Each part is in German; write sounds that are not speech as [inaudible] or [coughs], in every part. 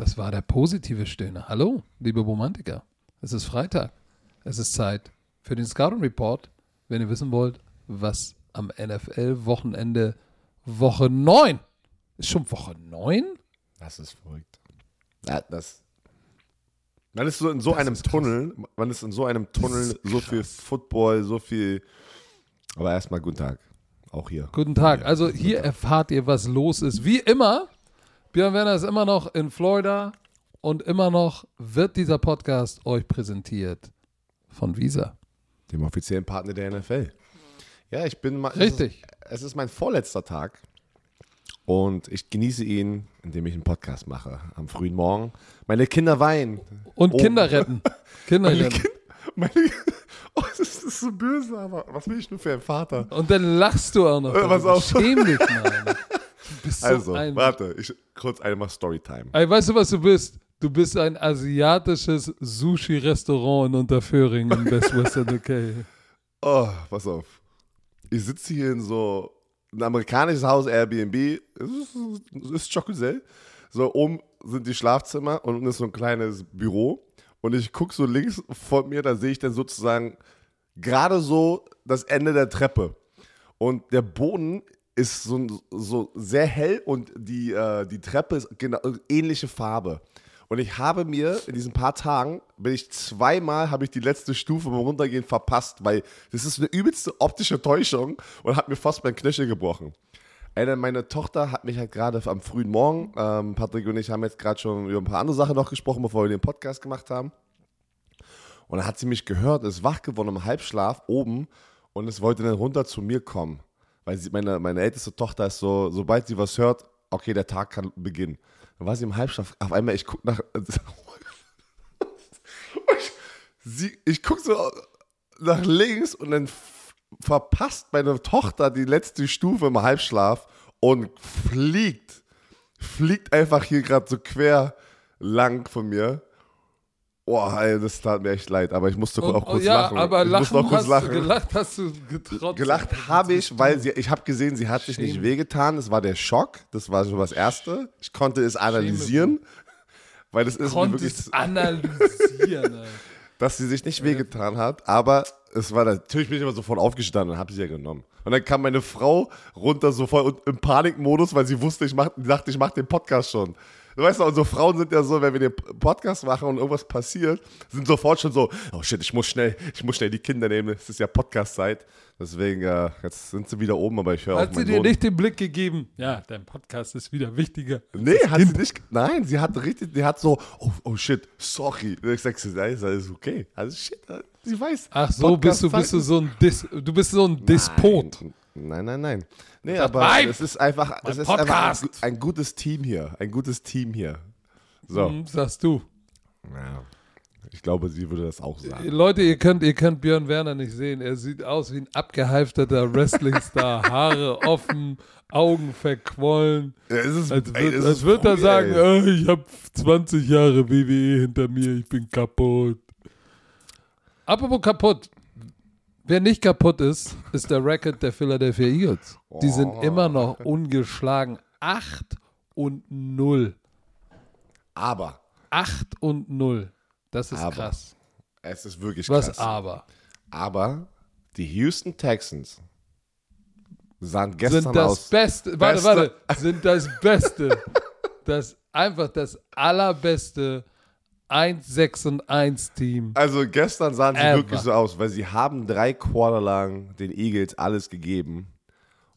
Das war der positive Stöhner. Hallo, liebe Romantiker. Es ist Freitag. Es ist Zeit für den Scouting Report. Wenn ihr wissen wollt, was am NFL-Wochenende Woche 9 ist schon Woche 9? Das ist verrückt. Ja, das. Man ist so in so Das einem krass. Tunnel, man ist in so einem Tunnel, so viel. Football, so viel. Aber erstmal guten Tag. Auch hier. Guten Tag. Also hier erfahrt ihr, was los ist. Wie immer, Björn Werner ist immer noch in Florida und immer noch wird dieser Podcast euch präsentiert von Visa. Dem offiziellen Partner der NFL. Ja, ich bin mal. Richtig. Es ist, es ist mein vorletzter Tag. Und ich genieße ihn, indem ich einen Podcast mache. Am frühen Morgen. Meine Kinder weinen. Und Oben. Kinder retten. [laughs] Kinder Meine retten. Kinder. Meine, [laughs] oh, das ist, das ist so böse, aber was will ich nur für ein Vater? Und dann lachst du auch noch. Äh, pass darüber. auf. Schäm dich [laughs] mal. Bist so Also, ein. warte, ich, kurz einmal Storytime. Ey, weißt du, was du bist? Du bist ein asiatisches Sushi-Restaurant in Unterföhring in Best [laughs] Western UK. Oh, pass auf. Ich sitze hier in so ein amerikanisches Haus, Airbnb. Es ist, ist Chocolate. So, oben sind die Schlafzimmer und unten ist so ein kleines Büro. Und ich gucke so links vor mir, da sehe ich dann sozusagen gerade so das Ende der Treppe. Und der Boden ist so, so sehr hell und die, äh, die Treppe ist genau ähnliche Farbe. Und ich habe mir in diesen paar Tagen, bin ich zweimal, habe ich die letzte Stufe beim Runtergehen verpasst, weil das ist eine übelste optische Täuschung und hat mir fast mein Knöchel gebrochen. Ey, meine Tochter hat mich halt gerade am frühen Morgen, ähm, Patrick und ich haben jetzt gerade schon über ein paar andere Sachen noch gesprochen, bevor wir den Podcast gemacht haben. Und dann hat sie mich gehört, ist wach geworden im Halbschlaf oben und es wollte dann runter zu mir kommen. Weil sie, meine, meine älteste Tochter ist so, sobald sie was hört, okay, der Tag kann beginnen. Dann war sie im Halbschlaf. Auf einmal, ich gucke nach. [laughs] ich ich gucke so nach links und dann verpasst meine Tochter die letzte Stufe im Halbschlaf und fliegt. Fliegt einfach hier gerade so quer lang von mir. Boah, ey, das tat mir echt leid, aber ich musste Und, auch kurz oh, ja, lachen. aber ich lachen musste auch kurz hast lachen. du, gelacht hast du getrotzt. Gelacht habe ich, weil sie, ich habe gesehen, sie hat sich nicht Schäme. wehgetan. Das war der Schock. Das war schon das Erste. Ich konnte es analysieren, weil das ist mir wirklich, konntest analysieren. ey. [laughs] dass sie sich nicht wehgetan hat. Aber es war natürlich bin ich immer sofort aufgestanden und habe sie ja genommen. Und dann kam meine Frau runter so voll im Panikmodus, weil sie wusste, ich mach, dachte, ich mache den Podcast schon. Du weißt doch, unsere Frauen sind ja so, wenn wir den Podcast machen und irgendwas passiert, sind sofort schon so, oh shit, ich muss schnell, ich muss schnell die Kinder nehmen, es ist ja Podcast-Zeit. Deswegen, äh, jetzt sind sie wieder oben, aber ich höre auf Hat sie dir Sohn. nicht den Blick gegeben? Ja, dein Podcast ist wieder wichtiger. Nee, hat sie nicht. Nein, sie hat richtig, die hat so, oh, oh shit, sorry. Und ich sag, sie, ist alles okay. Also shit, sie weiß. Ach so, bist du, bist du so ein Dis, du bist so ein Despot. Nein, nein, nein. Nee, Das aber es ist einfach, es ist einfach ein, ein gutes Team hier. Ein gutes Team hier. So. Hm, sagst du. Ja. Ich glaube, sie würde das auch sagen. Leute, ihr könnt, ihr könnt Björn Werner nicht sehen. Er sieht aus wie ein abgehalfterter Wrestling-Star. [laughs] Haare offen, Augen verquollen. Ja, es ist, Als, ey, würd, es als würde er sagen, äh, ich habe 20 Jahre WWE hinter mir, ich bin kaputt. Apropos kaputt. Wer nicht kaputt ist, ist der Record der Philadelphia Eagles. Die sind Oh. immer noch ungeschlagen. 8 und 0. Aber 8 und 0. Das ist Aber. krass. es ist wirklich Was krass. aber? Aber die Houston Texans sahen Sind gestern das aus. Beste, warte, Beste- warte, sind das Beste, [laughs] das einfach das allerbeste 1-6 und 1 Team. Also gestern sahen sie Ever. wirklich so aus, weil sie haben drei Quarter lang den Eagles alles gegeben.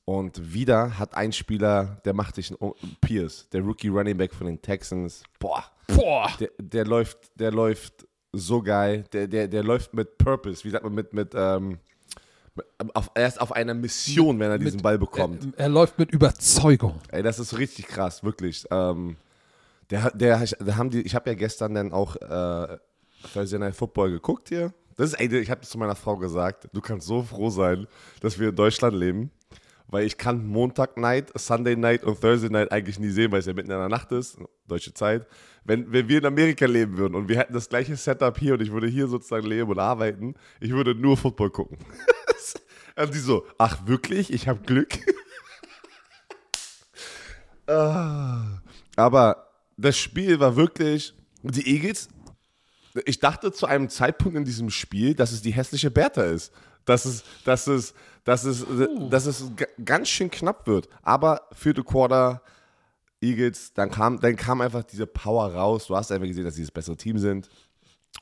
Und wieder hat ein Spieler, der macht sich einen Pierce, der Rookie Running Back von den Texans. Boah, Boah. der, der läuft, der läuft so geil. Der, der, der läuft mit Purpose, wie sagt man, mit, mit, ähm, auf, er ist auf einer Mission, wenn er diesen Mit- Ball bekommt. Er, er läuft mit Überzeugung. Ey, das ist richtig krass, wirklich. Ähm, der, der, der haben die, ich habe ja gestern dann auch äh, Thursday Night Football geguckt hier. Das ist, ey, ich habe zu meiner Frau gesagt. Du kannst so froh sein, dass wir in Deutschland leben, weil ich kann Montag Night, Sunday Night und Thursday Night eigentlich nie sehen, weil es ja mitten in der Nacht ist, deutsche Zeit. Wenn, wenn wir in Amerika leben würden und wir hätten das gleiche Setup hier und ich würde hier sozusagen leben und arbeiten, ich würde nur Football gucken. und [laughs] die so, ach wirklich? Ich habe Glück. [laughs] Ah. Aber das Spiel war wirklich, die Eagles, ich dachte zu einem Zeitpunkt in diesem Spiel, dass es die hässliche Bertha ist. Dass es, dass es, dass es, dass es ganz schön knapp wird. Aber vierte Quarter, Eagles, dann kam, dann kam einfach diese Power raus. Du hast einfach gesehen, dass sie das bessere Team sind.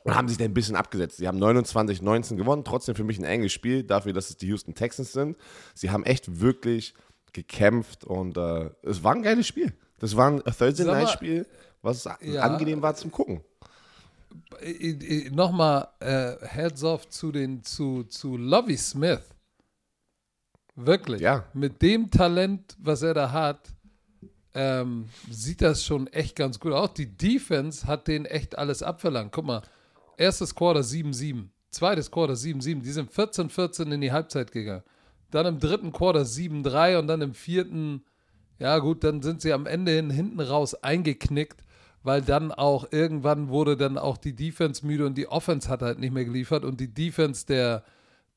Und haben sich dann ein bisschen abgesetzt. Sie haben 29-19 gewonnen, trotzdem für mich ein enges Spiel, dafür, dass es die Houston Texans sind. Sie haben echt wirklich gekämpft und äh, es war ein geiles Spiel. Das war ein Thursday Night Spiel, was ja, angenehm war zum Gucken. Nochmal äh, Heads off zu den zu, zu Lovey Smith. Wirklich. Ja. Mit dem Talent, was er da hat, ähm, sieht das schon echt ganz gut aus. Die Defense hat den echt alles abverlangt. Guck mal, erstes Quarter 7-7, zweites Quarter 7-7. Die sind 14-14 in die Halbzeit gegangen. Dann im dritten Quarter 7-3 und dann im vierten, ja gut, dann sind sie am Ende hin, hinten raus eingeknickt, weil dann auch irgendwann wurde dann auch die Defense müde und die Offense hat halt nicht mehr geliefert und die Defense der,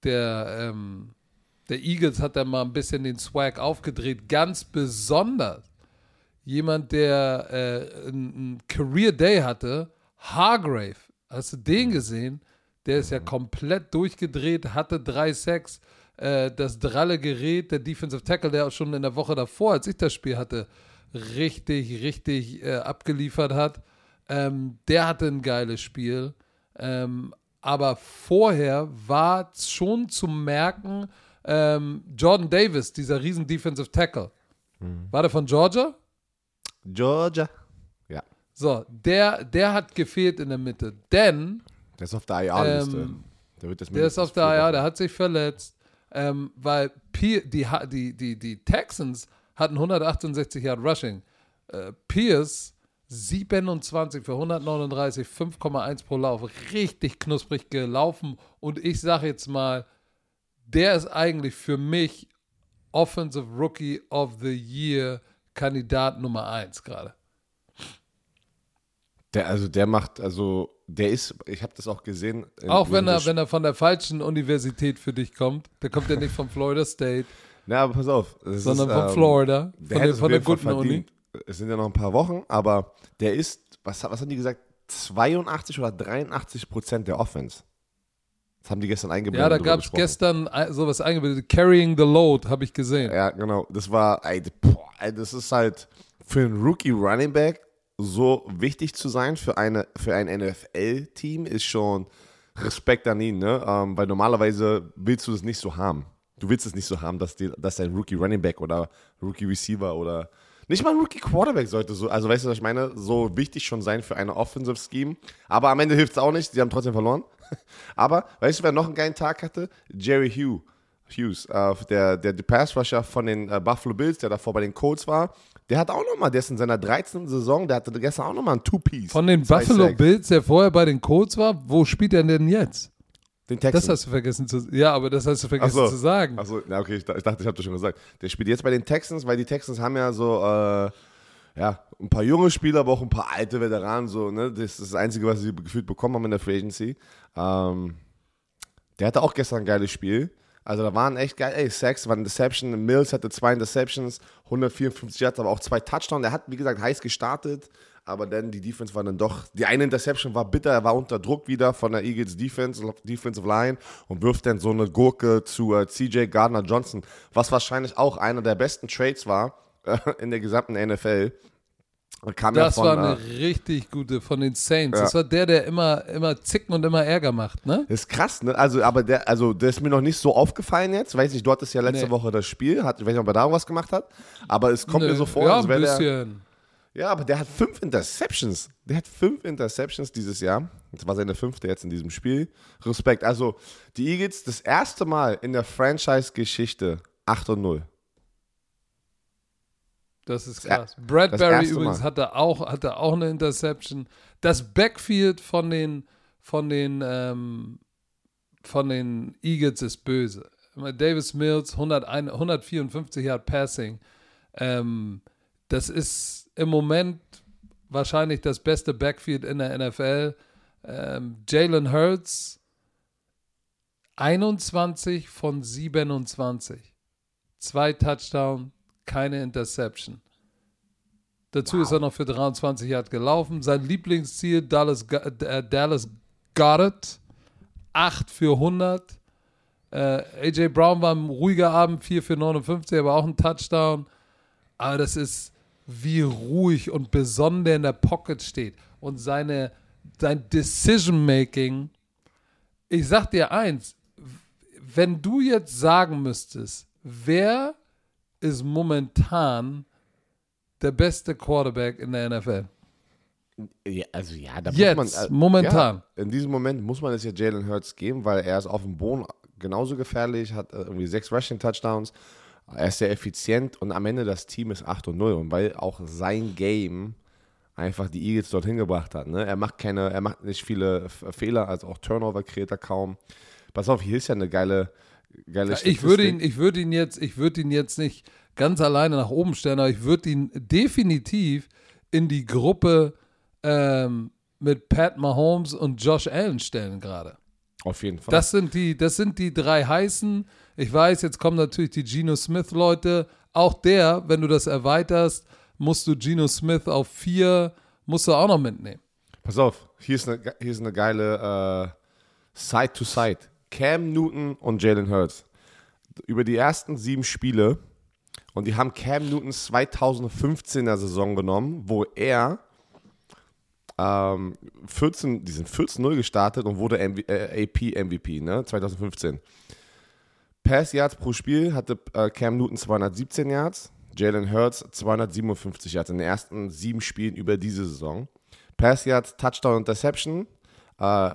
der, ähm, der Eagles hat dann mal ein bisschen den Swag aufgedreht. Ganz besonders jemand, der äh, einen Career Day hatte, Hargrave. Hast du den gesehen? Der ist ja komplett durchgedreht, hatte drei Sacks äh, das dralle Gerät, der Defensive Tackle, der auch schon in der Woche davor, als ich das Spiel hatte, richtig, richtig äh, abgeliefert hat. Ähm, der hatte ein geiles Spiel. Ähm, aber vorher war schon zu merken, ähm, Jordan Davis, dieser riesen Defensive Tackle. Mhm. War der von Georgia? Georgia. Ja. So, der, der hat gefehlt in der Mitte, denn. Der ist auf der IR-Liste. Ähm, der, der ist auf der IR, der hat sich verletzt ähm, weil P die, die, die, die Texans hatten 168 Yard Rushing. Äh, Pierce 27 für 139, 5,1 pro Lauf. Richtig knusprig gelaufen. Und ich sage jetzt mal, der ist eigentlich für mich Offensive Rookie of the Year Kandidat Nummer 1 gerade. Der, also der macht, also der ist, ich habe das auch gesehen. Auch wenn er, wenn er von der falschen Universität für dich kommt. Der kommt ja nicht von Florida State. Na, aber pass auf. Sondern ist, von ähm, Florida. Der von, der, von der guten Uni. Es sind ja noch ein paar Wochen, aber der ist, was, was haben die gesagt? 82 oder 83 Prozent der Offense. Das haben die gestern eingeblendet. Ja, da gab es gestern sowas eingeblendet. Carrying the Load, habe ich gesehen. Ja, genau. Das war, ey, boah, ey, das ist halt für einen Rookie Running Back so wichtig zu sein für, eine, für ein NFL-Team ist schon Respekt an ihn, ne? Ähm, weil normalerweise willst du das nicht so haben. Du willst es nicht so haben, dass, die, dass dein Rookie Running Back oder Rookie Receiver oder nicht mal Rookie Quarterback sollte so, also weißt du, was ich meine, so wichtig schon sein für eine Offensive Scheme. Aber am Ende hilft es auch nicht, sie haben trotzdem verloren. [laughs] Aber weißt du, wer noch einen geilen Tag hatte? Jerry Hugh. Hughes, äh, der, der, der Pass Rusher von den äh, Buffalo Bills, der davor bei den Colts war, der hat auch nochmal, der ist in seiner 13. Saison, der hatte gestern auch nochmal ein Two-Piece. Von den Buffalo Sacks. Bills, der vorher bei den Colts war, wo spielt er denn jetzt? Den Texans. Das hast du vergessen zu Ja, aber das hast du vergessen so. zu sagen. Achso, ja, okay, ich, ich dachte, ich habe das schon gesagt. Der spielt jetzt bei den Texans, weil die Texans haben ja so, äh, ja, ein paar junge Spieler, aber auch ein paar alte Veteranen, so, ne? Das ist das Einzige, was sie gefühlt bekommen haben in der Free Agency. Ähm, der hatte auch gestern ein geiles Spiel. Also da waren echt geil, ey, Sacks, war ein Deception, Mills hatte zwei Interceptions, 154 Yards, aber auch zwei Touchdowns. Der hat, wie gesagt, heiß gestartet, aber dann die Defense war dann doch, die eine Interception war bitter, er war unter Druck wieder von der Eagles Defense, Defensive Line und wirft dann so eine Gurke zu äh, CJ Gardner Johnson, was wahrscheinlich auch einer der besten Trades war äh, in der gesamten NFL. Kam das ja von, war eine äh, richtig gute von den Saints. Ja. Das war der, der immer, immer zicken und immer Ärger macht, ne? Das ist krass, ne? Also, aber der, also, der ist mir noch nicht so aufgefallen jetzt. Weiß nicht, du hattest ja letzte nee. Woche das Spiel. Hat, ich weiß nicht, ob er da was gemacht hat. Aber es kommt nee. mir so vor, ja, als wäre der. Ja, aber der hat fünf Interceptions. Der hat fünf Interceptions dieses Jahr. Das war seine fünfte jetzt in diesem Spiel. Respekt. Also, die Eagles das erste Mal in der Franchise-Geschichte 8 und 0. Das ist krass. Das Bradbury übrigens hatte auch, hatte auch eine Interception. Das Backfield von den, von den, ähm, von den Eagles ist böse. Davis Mills, 101, 154 Yard Passing. Ähm, das ist im Moment wahrscheinlich das beste Backfield in der NFL. Ähm, Jalen Hurts, 21 von 27. Zwei Touchdowns, keine Interception. Dazu ist er noch für 23 Yard gelaufen. Sein Lieblingsziel, Dallas, äh, Dallas Goddard, 8 für 100. Äh, AJ Brown war ein ruhiger Abend, 4 für 59, aber auch ein Touchdown. Aber das ist, wie ruhig und besonnen der in der Pocket steht. Und seine, sein Decision-Making. Ich sag dir eins, wenn du jetzt sagen müsstest, wer ist momentan der beste Quarterback in der NFL? Ja, also ja, da Jetzt, muss man. äh, momentan. Ja, in diesem Moment muss man es ja Jalen Hurts geben, weil er ist auf dem Boden genauso gefährlich, hat äh, irgendwie sechs Rushing Touchdowns. Er ist sehr effizient und am Ende das Team ist 8 und 0. Und weil auch sein Game einfach die Eagles dorthin gebracht hat. Ne? Er macht keine, er macht nicht viele Fehler, also auch Turnover kreiert er kaum. Pass auf, hier ist ja eine geile, geile Ich würde ihn, ich würde ihn jetzt, ich würde ihn jetzt nicht ganz alleine nach oben stellen, aber ich würde ihn definitiv in die Gruppe ähm, mit Pat Mahomes und Josh Allen stellen gerade. Auf jeden Fall. Das sind die, das sind die drei heißen. Ich weiß, jetzt kommen natürlich die Geno Smith Leute. Auch der, wenn du das erweiterst, musst du Geno Smith auf vier, musst du auch noch mitnehmen. Pass auf, hier ist eine, hier ist eine geile äh, Side to Side. Cam Newton und Jalen Hurts. Über die ersten sieben Spiele und die haben Cam Newtons 2015er Saison genommen, wo er ähm, 14, die sind 14-0 gestartet und wurde MV, äh, AP MVP, ne, 2015. Pass Yards pro Spiel hatte äh, Cam Newton 217 Yards, Jalen Hurts 257 Yards in den ersten sieben Spielen über diese Saison. Pass Yards, Touchdown, Interception. Äh,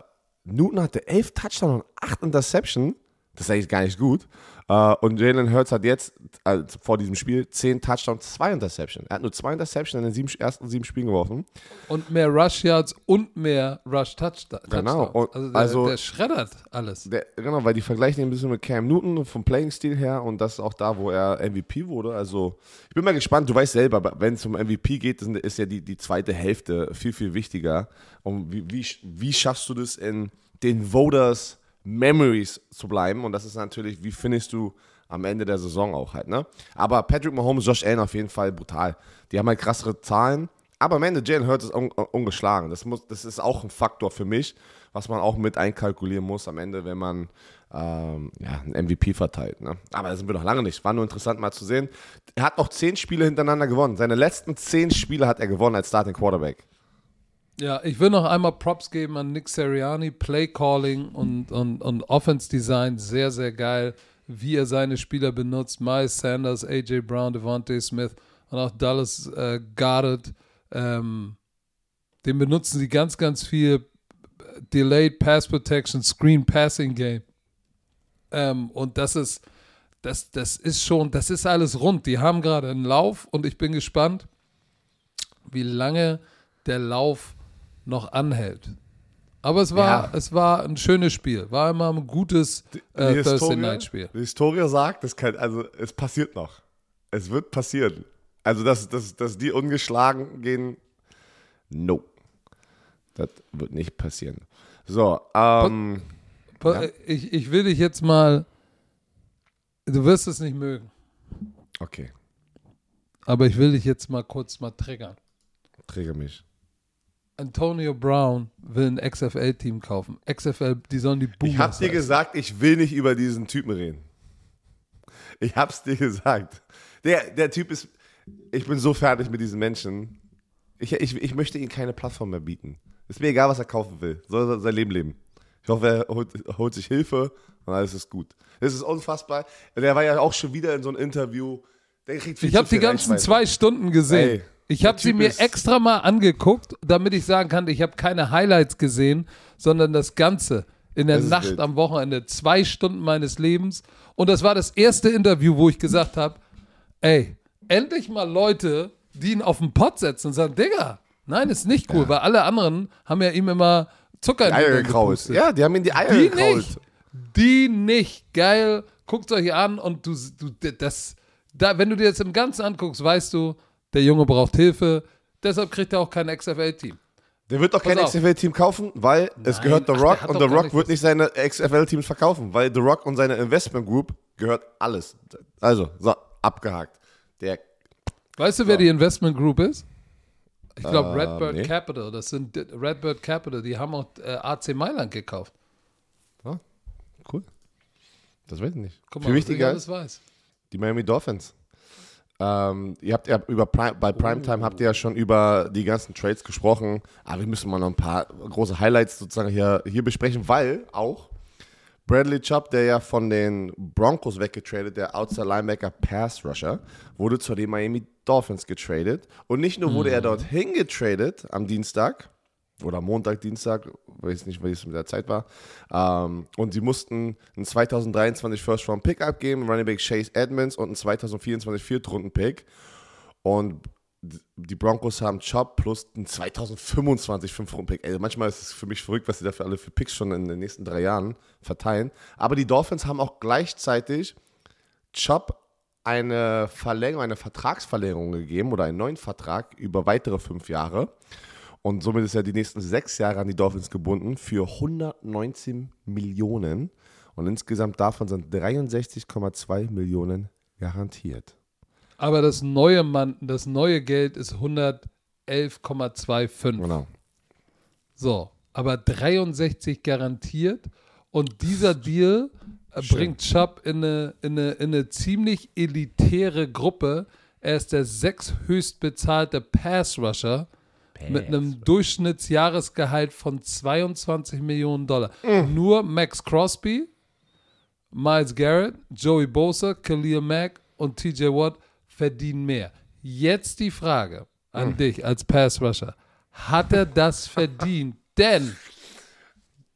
Newton hatte elf Touchdown und acht Interception. Das ist eigentlich gar nicht gut. Äh, und Jalen Hurts hat jetzt äh, vor diesem Spiel zehn Touchdown, zwei Interception. Er hat nur zwei Interception in den sieben, ersten sieben Spielen geworfen. Und mehr Rush Yards und mehr Rush Touchdown. Genau. Und Also, der, also- der schreddert alles. Der, genau, weil die vergleichen ihn ein bisschen mit Cam Newton vom Playing-Stil her und das ist auch da, wo er MVP wurde. Also, ich bin mal gespannt. Du weißt selber, wenn es um MVP geht, ist ja die, die zweite Hälfte viel, viel wichtiger. Und wie, wie, wie schaffst du das in den Voters Memories zu bleiben? Und das ist natürlich, wie findest du am Ende der Saison auch halt, ne? Aber Patrick Mahomes, Josh Allen auf jeden Fall brutal. Die haben halt krassere Zahlen. Aber am Ende Jalen Hurts ist un ungeschlagen. Das, muss, das ist auch ein Faktor für mich, was man auch mit einkalkulieren muss am Ende, wenn man ähm, ja, einen MVP verteilt. Ne? Aber da sind wir noch lange nicht. War nur interessant mal zu sehen. Er hat noch zehn Spiele hintereinander gewonnen. Seine letzten zehn Spiele hat er gewonnen als Starting Quarterback. Ja, ich will noch einmal Props geben an Nick Seriani. Play Calling und, und, und Offense Design, sehr, sehr geil. Wie er seine Spieler benutzt. Miles Sanders, AJ Brown, Devontae Smith und auch Dallas äh, Goddard. Ähm, den benutzen sie ganz, ganz viel. Delayed Pass Protection, Screen Passing Game. Ähm, und das ist, das, das ist schon, das ist alles rund. Die haben gerade einen Lauf und ich bin gespannt, wie lange der Lauf noch anhält. Aber es war, Ja. es war ein schönes Spiel. War immer ein gutes äh, Thursday Night Spiel. die Historie sagt, das kann, also es passiert noch. Es wird passieren. Also, dass, dass, dass die ungeschlagen gehen, no. Das wird nicht passieren. So, ähm, Pa- Ich, ich will dich jetzt mal. Du wirst es nicht mögen, okay, aber ich will dich jetzt mal kurz mal triggern. träge mich. Antonio Brown will ein XFL-Team kaufen. XFL, die sollen die Boomers Ich hab dir heißen. gesagt, ich will nicht über diesen Typen reden. Ich hab's dir gesagt. Der, der Typ ist, ich bin so fertig mit diesen Menschen. Ich, ich, ich möchte ihm keine Plattform mehr bieten. Ist mir egal, was er kaufen will. Soll sein Leben leben. Ich hoffe, er holt, holt sich Hilfe und alles ist gut. Das ist unfassbar. Der war ja auch schon wieder in so einem Interview. Der kriegt viel Ich habe die ganzen Reichweite. zwei Stunden gesehen. Ey, ich habe sie mir extra mal angeguckt, damit ich sagen kann, ich habe keine Highlights gesehen, sondern das Ganze in der Nacht wild. am Wochenende. Zwei Stunden meines Lebens. Und das war das erste Interview, wo ich gesagt habe, ey, endlich mal Leute, die ihn auf den Pott setzen und sagen, Digga, nein, ist nicht cool, weil alle anderen haben ja ihm immer Zucker in Die den Eier gekraut. Ja, die haben ihm die Eier Die gekraut. nicht. Die nicht. Geil. Guckt euch an und du, du das, da, wenn du dir das im Ganzen anguckst, weißt du, der Junge braucht Hilfe. Deshalb kriegt er auch kein XFL-Team. Der wird doch kein. XFL-Team kaufen, weil es gehört The ach, Rock hat und The Rock nicht wird nicht seine XFL-Teams verkaufen, weil The Rock und seine Investment Group gehört alles. Also, so, abgehakt. Der, Weißt du, wer die Investment Group ist? Ich glaube, Ähm, Redbird nee. Capital, das sind Redbird Capital, die haben auch äh, AC Mailand gekauft. Cool. Das weiß ich nicht. Guck Viel mal, wichtiger ist ich alles weiß. die Miami Dolphins. Ähm, ihr habt ja über Prime, bei Primetime habt ihr ja schon über die ganzen Trades gesprochen, aber wir müssen mal noch ein paar große Highlights sozusagen hier, hier besprechen, weil auch Bradley Chubb, der ja von den Broncos weggetradet, der Outside Linebacker Pass Rusher, wurde zu den Miami Dolphins getradet. Und nicht nur wurde er dorthin getradet am Dienstag oder Montag, Dienstag, weiß nicht, wie es mit der Zeit war. Ähm, und sie mussten einen 2023 First Round Pick abgeben, Running Back Chase Edmonds und einen 2024 Viertrunden Pick. Und die Broncos haben Chubb plus einen 2025 Fünf-Runden-Pick. Ey, manchmal ist es für mich verrückt, was sie dafür alle für Picks schon in den nächsten drei Jahren verteilen. Aber die Dolphins haben auch gleichzeitig Chubb eine Verlängerung, eine Vertragsverlängerung gegeben oder einen neuen Vertrag über weitere fünf Jahre. Und somit ist er die nächsten sechs Jahre an die Dolphins gebunden für 119 Millionen. Und insgesamt davon sind 63,2 Millionen garantiert. Aber das neue Mann, das neue Geld ist 111,25. Genau. So, aber 63 garantiert und dieser Deal äh, Schön. bringt Chubb in eine, in, eine, in eine ziemlich elitäre Gruppe. Er ist der sechsthöchst bezahlte Pass-Rusher mit einem Durchschnittsjahresgehalt von 22 Millionen Dollar. Nur Max Crosby, Miles Garrett, Joey Bosa, Khalil Mack und TJ Watt verdienen mehr. Jetzt die Frage an dich als Pass-Rusher. Hat er das [laughs] verdient? Denn,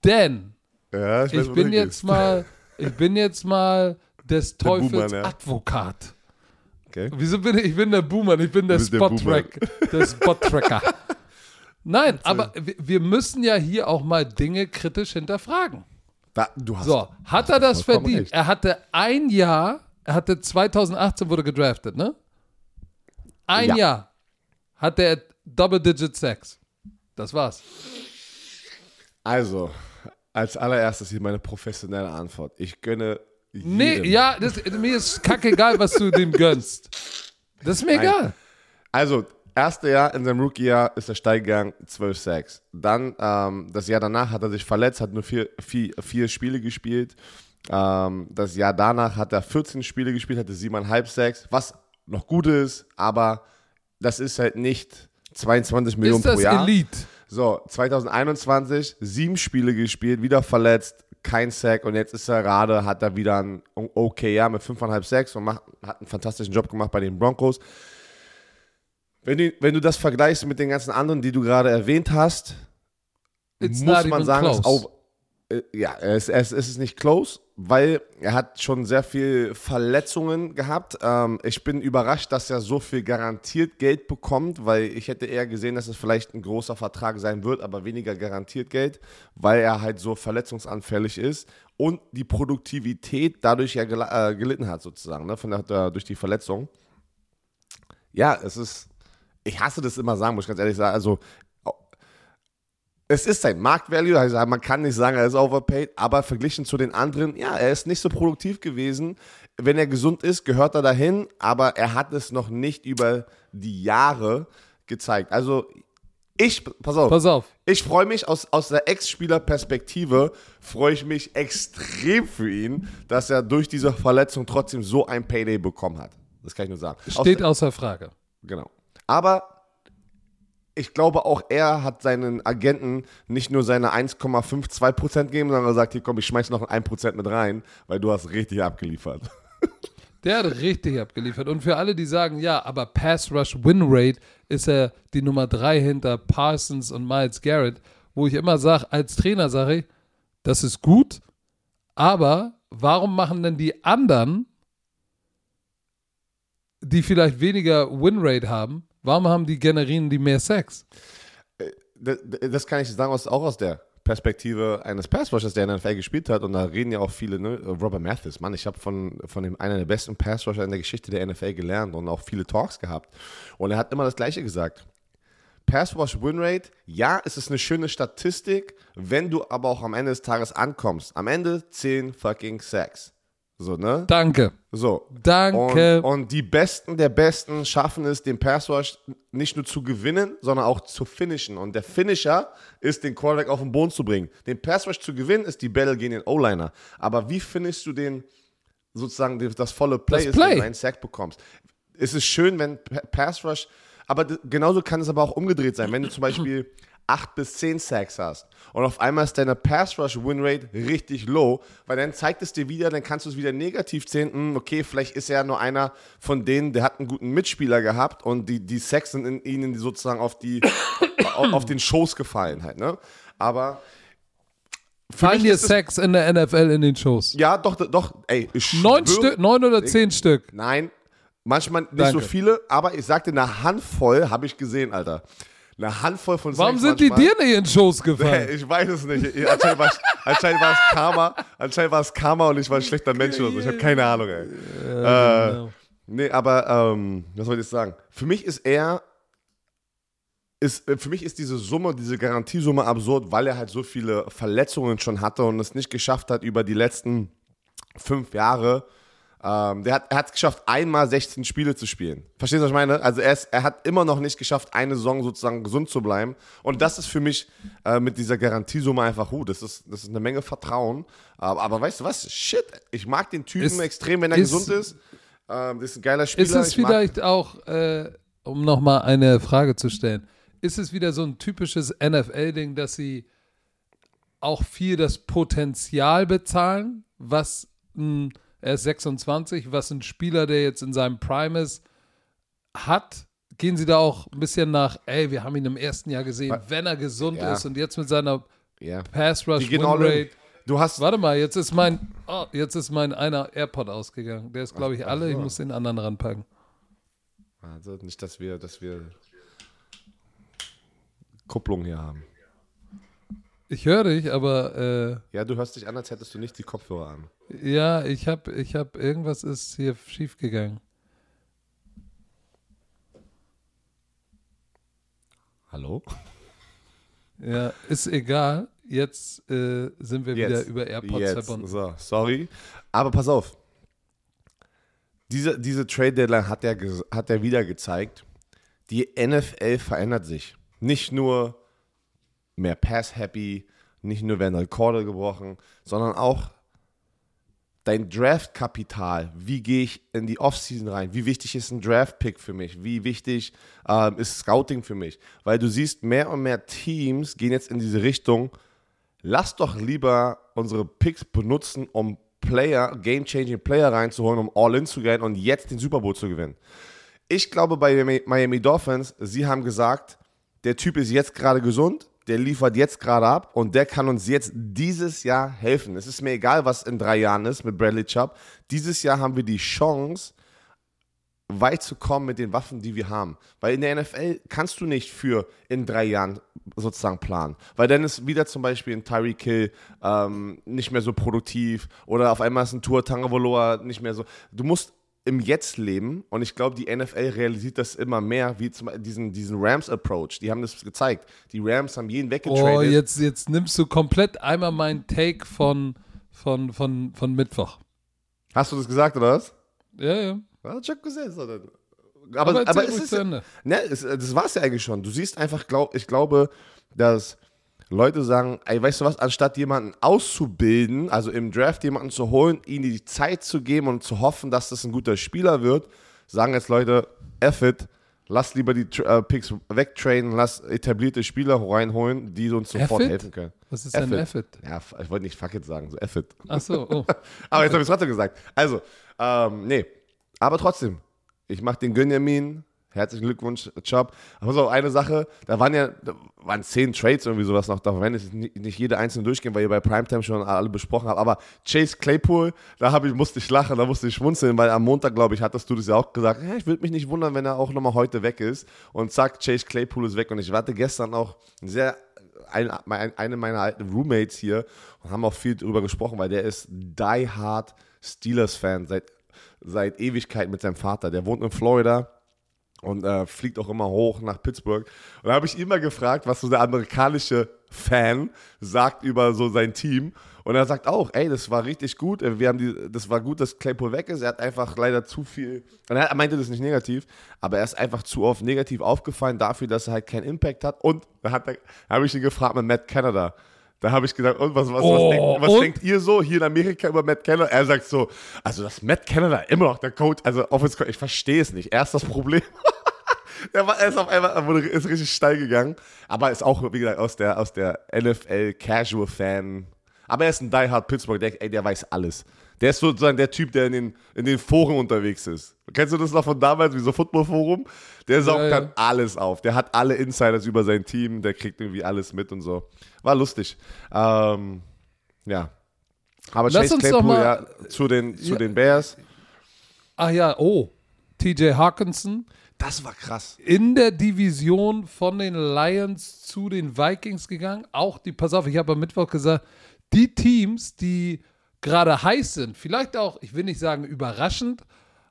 denn, Ja, ich bin jetzt mal, ich bin jetzt mal des Der Boomer, Teufels ne? Advokat. Okay. Wieso bin ich? Ich bin der Boomer, ich bin der Spot-Tracker. [laughs] Nein, aber wir- müssen ja hier auch mal Dinge kritisch hinterfragen. Da, du hast So, hat er das verdient? recht. Er hatte ein Jahr, er hatte 2018 wurde gedraftet, ne? Ein Ja. Jahr hatte er Double-Digit Sex. Das war's. Also, als allererstes hier meine professionelle Antwort. Ich gönne Nee, jedem. ja, das, mir ist kackegal, was du dem gönnst. Das ist mir Nein. egal. Also, erste Jahr in seinem Rookie-Jahr ist er steil gegangen, 12 Sacks. Dann, ähm, das Jahr danach hat er sich verletzt, hat nur vier, vier, vier Spiele gespielt. Ähm, das Jahr danach hat er 14 Spiele gespielt, hatte 7,5 Sacks, was noch gut ist, aber das ist halt nicht 22 Millionen Ist das pro Jahr. Elite? So, 2021, sieben Spiele gespielt, wieder verletzt, kein Sack und jetzt ist er gerade, hat er wieder ein okay Jahr mit 5,5 Sacks und macht, hat einen fantastischen Job gemacht bei den Broncos. Wenn du, wenn du das vergleichst mit den ganzen anderen, die du gerade erwähnt hast, It's muss man sagen, close. es auf, äh, ja, es, es, es ist nicht close, weil er hat schon sehr viel Verletzungen gehabt. Ähm, ich bin überrascht, dass er so viel garantiert Geld bekommt, weil ich hätte eher gesehen, dass es vielleicht ein großer Vertrag sein wird, aber weniger garantiert Geld, weil er halt so verletzungsanfällig ist und die Produktivität dadurch ja gel äh, gelitten hat sozusagen, ne, von der, durch die Verletzung. Ja, es ist, ich hasse das immer sagen, muss ich ganz ehrlich sagen, also es ist sein Marktvalue, also man kann nicht sagen, er ist overpaid, aber verglichen zu den anderen, ja, er ist nicht so produktiv gewesen. Wenn er gesund ist, gehört er dahin, aber er hat es noch nicht über die Jahre gezeigt. Also ich, pass auf, Pass auf. ich freue mich aus, aus der Ex-Spieler-Perspektive, freue ich mich extrem für ihn, dass er durch diese Verletzung trotzdem so ein Payday bekommen hat. Das kann ich nur sagen. Aus Steht außer Frage. Genau. Aber ich glaube auch er hat seinen Agenten nicht nur seine 1,52% gegeben, sondern er sagt, hier komm, ich schmeiß noch ein 1% mit rein, weil du hast richtig abgeliefert. Der hat richtig abgeliefert. Und für alle, die sagen, ja, aber Pass Rush Win Rate ist er die Nummer drei hinter Parsons und Miles Garrett, wo ich immer sage, als Trainer sage ich, das ist gut, aber warum machen denn die anderen, die vielleicht weniger Win Rate haben, warum haben die generieren die mehr Sex? Das, das kann ich sagen, aus, auch aus der Perspektive eines Passrushers, der in der NFL gespielt hat. Und da reden ja auch viele, ne? Robert Mathis, Mann, ich habe von, von dem einer der besten Passrusher in der Geschichte der NFL gelernt und auch viele Talks gehabt. Und er hat immer das Gleiche gesagt. Pass Rush Win Rate, ja, es ist eine schöne Statistik, wenn du aber auch am Ende des Tages ankommst. Am Ende 10 fucking Sacks. So, ne? Danke. So. Danke. Und, und die Besten der Besten schaffen es, den Pass Rush nicht nur zu gewinnen, sondern auch zu finishen. Und der Finisher ist, den Quarterback auf den Boden zu bringen. Den Pass Rush zu gewinnen, ist die Bälle gegen den O-Liner. Aber wie findest du den, sozusagen, das volle Play, Das ist, wenn Play. du einen Sack bekommst? Es ist schön, wenn Pa- Pass Rush, aber genauso kann es aber auch umgedreht sein. Wenn du zum Beispiel 8 bis 10 Sacks hast und auf einmal ist deine Pass Rush Win Rate richtig low, weil dann zeigt es dir wieder, dann kannst du es wieder negativ sehen, hm, okay, vielleicht ist er ja nur einer von denen, der hat einen guten Mitspieler gehabt und die, die Sacks sind in ihnen sozusagen auf, die, auf, [coughs] auf den Schoß gefallen halt, ne? Aber Fallen dir Sex in der NFL in den Shows? ja, doch, doch, ey, ich Neun Stück, neun oder zehn Stück. Nein, manchmal nicht Danke. so viele, aber ich sagte, eine Handvoll habe ich gesehen, Alter. Eine Handvoll von Warum sind die manchmal. dir nicht in Shows gefallen? Hey, ich weiß es nicht. Ich- Anscheinend war, anscheinend war es Karma. Anscheinend war es Karma und ich war ein schlechter Mensch oder so. Ich habe keine Ahnung, ey. äh, genau. nee, aber ähm, was soll ich sagen? Für mich ist er ist, äh, für mich ist diese Summe, diese Garantiesumme absurd, weil er halt so viele Verletzungen schon hatte und es nicht geschafft hat über die letzten fünf Jahre. Ähm, der hat, er hat es geschafft, einmal 16 Spiele zu spielen. Verstehst du, was ich meine? Also er, ist, er hat immer noch nicht geschafft, eine Saison sozusagen gesund zu bleiben. Und das ist für mich äh, mit dieser Garantiesumme einfach gut. Das ist, das ist eine Menge Vertrauen. Aber, aber weißt du was? Shit, ich mag den Typen Ist- extrem, wenn er ist- gesund ist. Ähm, das ist ein geiler Spieler. Ist es vielleicht auch, äh, um nochmal eine Frage zu stellen, ist es wieder so ein typisches NFL-Ding, dass sie auch viel das Potenzial bezahlen, was ein, er ist 26, was ein Spieler, der jetzt in seinem Prime ist, hat? Gehen sie da auch ein bisschen nach, ey, wir haben ihn im ersten Jahr gesehen, wenn er gesund Ja. ist und jetzt mit seiner Ja. Pass Rush Win. Rate. Du hast, Warte mal, jetzt ist mein, oh, jetzt ist mein einer AirPod ausgegangen. Der ist, glaube ich, alle. Ich muss den anderen ranpacken. also nicht, dass wir, dass wir Kupplung hier haben. Ich höre dich, aber Ja, du hörst dich an, als hättest du nicht die Kopfhörer an. äh, ja, ich habe, ich habe, irgendwas ist hier schief gegangen. Hallo? Ja, ist egal. Jetzt äh, sind wir wieder über AirPods Jetzt. verbunden. So, sorry. Aber pass auf. Diese, diese Trade Deadline hat er, hat er wieder gezeigt, die NFL verändert sich. Nicht nur mehr Pass-Happy, nicht nur werden Rekorde gebrochen, sondern auch dein Draft-Kapital. Wie gehe ich in die Offseason rein? Wie wichtig ist ein Draft-Pick für mich? Wie wichtig ähm, ist Scouting für mich? Weil du siehst, mehr und mehr Teams gehen jetzt in diese Richtung, lass doch lieber unsere Picks benutzen, um Player, Game-Changing Player reinzuholen, um All-In zu gehen und jetzt den Super Bowl zu gewinnen. Ich glaube bei Miami Dolphins, sie haben gesagt, der Typ ist jetzt gerade gesund, der liefert jetzt gerade ab und der kann uns jetzt dieses Jahr helfen. Es ist mir egal, was in drei Jahren ist mit Bradley Chubb. Dieses Jahr haben wir die Chance, weit zu kommen mit den Waffen, die wir haben. Weil in der NFL kannst du nicht für in drei Jahren sozusagen planen. Weil dann ist wieder zum Beispiel ein Tyreek Hill ähm, nicht mehr so produktiv oder auf einmal ist ein Tour Tagovailoa nicht mehr so. Du musst im Jetzt leben und ich glaube, die NFL realisiert das immer mehr, wie zum Beispiel diesen, diesen Rams-Approach. Die haben das gezeigt. Die Rams haben jeden Oh, weggetradet. jetzt, jetzt nimmst du komplett einmal meinen Take von, von, von, von Mittwoch. Hast du das gesagt oder was? Ja, ja. Ja, ich hab gesagt, oder? Aber, Aber, aber, es ist zu Ende. Ne, es, das war es ja eigentlich schon. Du siehst einfach, glaub, ich glaube, dass Leute sagen, ey, weißt du was, anstatt jemanden auszubilden, also im Draft jemanden zu holen, ihnen die Zeit zu geben und zu hoffen, dass das ein guter Spieler wird, sagen jetzt Leute, F it, lass lieber die äh, Picks wegtrainen, lass etablierte Spieler reinholen, die uns sofort F helfen können. Was ist denn F it. Ja, f- ich wollte nicht fuck it sagen, so F it. Ach so, oh. [laughs] Aber jetzt habe ich es trotzdem gesagt. Also, ähm, nee. Aber trotzdem, ich mache den Gönjamin. Herzlichen Glückwunsch, Chubb. Aber so eine Sache, da waren ja, da waren zehn Trades irgendwie sowas noch, da werden jetzt nicht, jede einzelne durchgehen, weil ihr bei Primetime schon alle besprochen habt. Aber Chase Claypool, da ich, musste ich lachen, da musste ich schmunzeln, weil am Montag, glaube ich, hattest du das ja auch gesagt. Ja, ich würde mich nicht wundern, wenn er auch nochmal heute weg ist. Und zack, Chase Claypool ist weg. Und ich warte gestern auch sehr ein, eine meiner alten Roommates hier und haben auch viel drüber gesprochen, weil der ist die hard Steelers-Fan seit, seit Ewigkeit mit seinem Vater. Der wohnt in Florida und äh, fliegt auch immer hoch nach Pittsburgh. Und da habe ich immer gefragt, was so der amerikanische Fan sagt über so sein Team. Und er sagt auch, ey, das war richtig gut. Wir haben die, das war gut, dass Claypool weg ist. Er hat einfach leider zu viel. Und er meinte das nicht negativ, aber er ist einfach zu oft negativ aufgefallen dafür, dass er halt keinen Impact hat. Und da habe ich ihn gefragt mit Matt Canada. Da habe ich gedacht, und was, was, Oh, was, denkt, was und? denkt ihr so hier in Amerika über Matt Canada? Er sagt so, also dass Matt Canada immer noch der Coach, also Offense Coach, ich verstehe es nicht. Er ist das Problem. [laughs] [laughs] er, war, er ist auf einmal, wurde, ist richtig steil gegangen. Aber ist auch, wie gesagt, aus der, aus der NFL Casual Fan. Aber er ist ein Die Hard Pittsburgh, der, ey, der weiß alles. Der ist sozusagen der Typ, der in den, in den Foren unterwegs ist. Kennst du das noch von damals, wie so Football-Forum? Der saugt Ja, ja. dann alles auf. Der hat alle Insiders über sein Team, der kriegt irgendwie alles mit und so. War lustig. Ähm, ja. Aber Lass Chase Claypool, mal- ja, zu den, zu Ja. den Bears. Ach ja, oh. TJ Hawkinson Das war krass. in der Division von den Lions zu den Vikings gegangen. Auch die, pass auf, ich habe am Mittwoch gesagt, die Teams, die gerade heiß sind, vielleicht auch, ich will nicht sagen überraschend,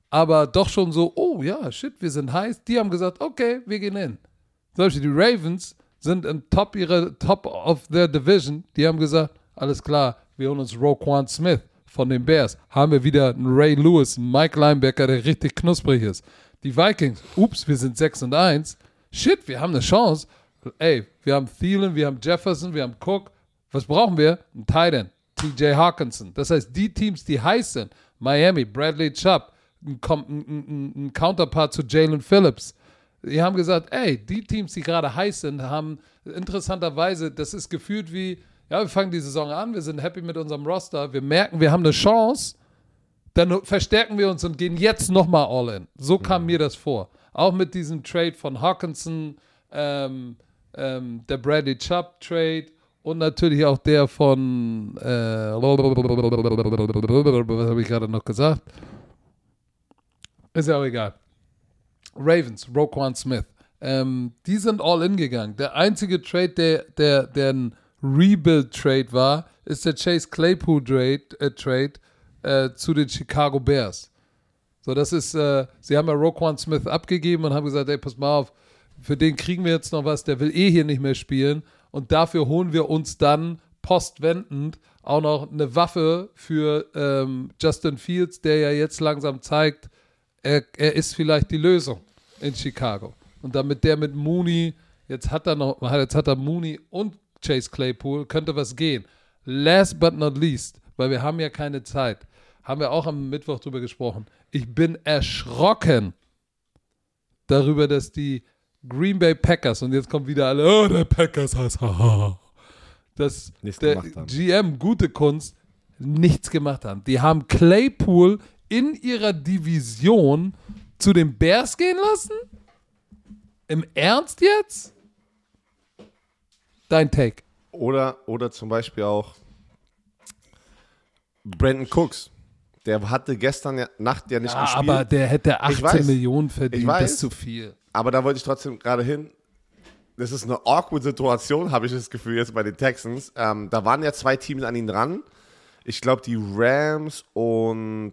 aber doch schon so, oh ja, shit, wir sind heiß, die haben gesagt, okay, wir gehen hin. Zum Beispiel die Ravens sind im Top ihrer Top of their Division, die haben gesagt, alles klar, wir holen uns Roquan Smith von den Bears. Haben wir wieder einen Ray Lewis, einen Mike Linebacker, der richtig knusprig ist. Die Vikings, ups, wir sind 6 und 1. Shit, wir haben eine Chance. Ey, wir haben Thielen, wir haben Jefferson, wir haben Cook. Was brauchen wir? Ein Tight End, TJ Hawkinson. Das heißt, die Teams, die heiß sind, Miami, Bradley Chubb, ein, ein, ein, ein Counterpart zu Jalen Phillips. Die haben gesagt, ey, die Teams, die gerade heiß sind, haben interessanterweise, das ist gefühlt wie, ja, wir fangen die Saison an, wir sind happy mit unserem Roster, wir merken, wir haben eine Chance, dann verstärken wir uns und gehen jetzt nochmal all in. So kam mir das vor. Auch mit diesem Trade von Hawkinson, ähm, ähm, der Bradley Chubb Trade und natürlich auch der von, äh, was habe ich gerade noch gesagt? Ist ja auch egal. Ravens, Roquan Smith. Ähm, die sind all in gegangen. Der einzige Trade, der, der, der ein Rebuild-Trade war, ist der Chase Claypool-Trade äh, Trade, äh, zu den Chicago Bears. So, das ist, äh, sie haben ja Roquan Smith abgegeben und haben gesagt, ey, pass mal auf, für den kriegen wir jetzt noch was, der will eh hier nicht mehr spielen und dafür holen wir uns dann postwendend auch noch eine Waffe für ähm, Justin Fields, der ja jetzt langsam zeigt, er, er ist vielleicht die Lösung in Chicago. Und damit der mit Mooney, jetzt hat er noch, jetzt hat er Mooney und Chase Claypool, könnte was gehen. Last but not least, weil wir haben ja keine Zeit, haben wir auch am Mittwoch drüber gesprochen. Ich bin erschrocken darüber, dass die Green Bay Packers, und jetzt kommt wieder alle, oh, der Packers heißt, haha, dass Nichts der. GM, gute Kunst, nichts gemacht haben. Die haben Claypool in ihrer Division zu den Bears gehen lassen? Im Ernst jetzt? Dein Take. Oder, oder zum Beispiel auch Brandon Cooks. Der hatte gestern Nacht ja nicht Ja, gespielt. aber der hätte 18 weiß. Millionen verdient, weiß. das ist zu viel. Aber da wollte ich trotzdem gerade hin. Das ist eine awkward Situation, habe ich das Gefühl jetzt bei den Texans. Ähm, da waren ja zwei Teams an ihn dran. Ich glaube, die Rams und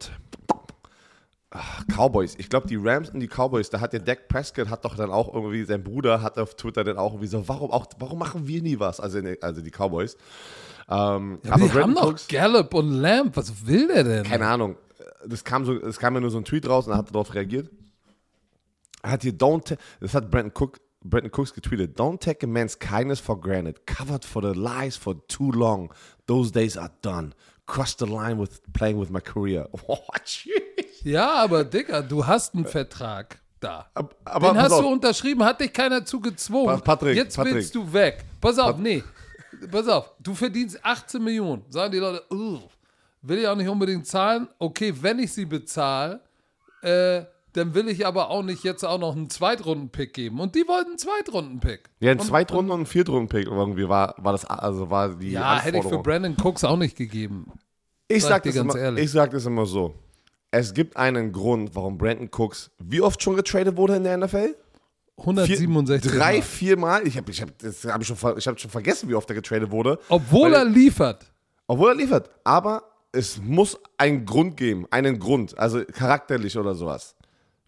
ach, Cowboys. Ich glaube, die Rams und die Cowboys, da hat der Dak Prescott, hat doch dann auch irgendwie, sein Bruder hat auf Twitter dann auch irgendwie so, warum, auch, warum machen wir nie was? Also, also die Cowboys. Ähm, Aber die haben Brandon noch Cooks- Gallup und Lamb. Was will der denn? keine Ahnung. Das kam, so, das kam ja nur so ein Tweet raus und er hat darauf reagiert. Er hat hier, don't, das hat Brandon, Cook, Brandon Cooks getweetet, don't take a man's kindness for granted. Covered for the lies for too long. Those days are done. Crossed the line with playing with my career. [laughs] Oh, tschüss. Ja, aber Digga, du hast einen Vertrag da. Ab- aber Den hast auf. du unterschrieben, hat dich keiner zu gezwungen. Pa- Patrick, Jetzt Patrick. willst du weg. Pass auf, nee. Pass auf, du verdienst 18 Millionen. Sagen die Leute, "Ugh, will ich auch nicht unbedingt zahlen. Okay, wenn ich sie bezahle, äh, dann will ich aber auch nicht jetzt auch noch einen Zweitrunden-Pick geben. Und die wollten einen Zweitrunden-Pick. Ja, ein Und- Zweitrunden- und ein Viertrunden-Pick irgendwie war, war das, also war die Ja, hätte ich für. Brandon Cooks auch nicht gegeben. Ich Sag sag, dir das ganz immer, ehrlich. ich sag das immer so. Es gibt einen Grund, warum Brandon Cooks wie oft schon getradet wurde in der NFL? Vier- 167 Drei, vier Mal. Ich habe ich hab, das hab ich, schon ich hab schon vergessen, wie oft er getradet wurde. Obwohl er liefert. Obwohl er liefert. Aber es muss einen Grund geben. Einen Grund. Also charakterlich oder sowas.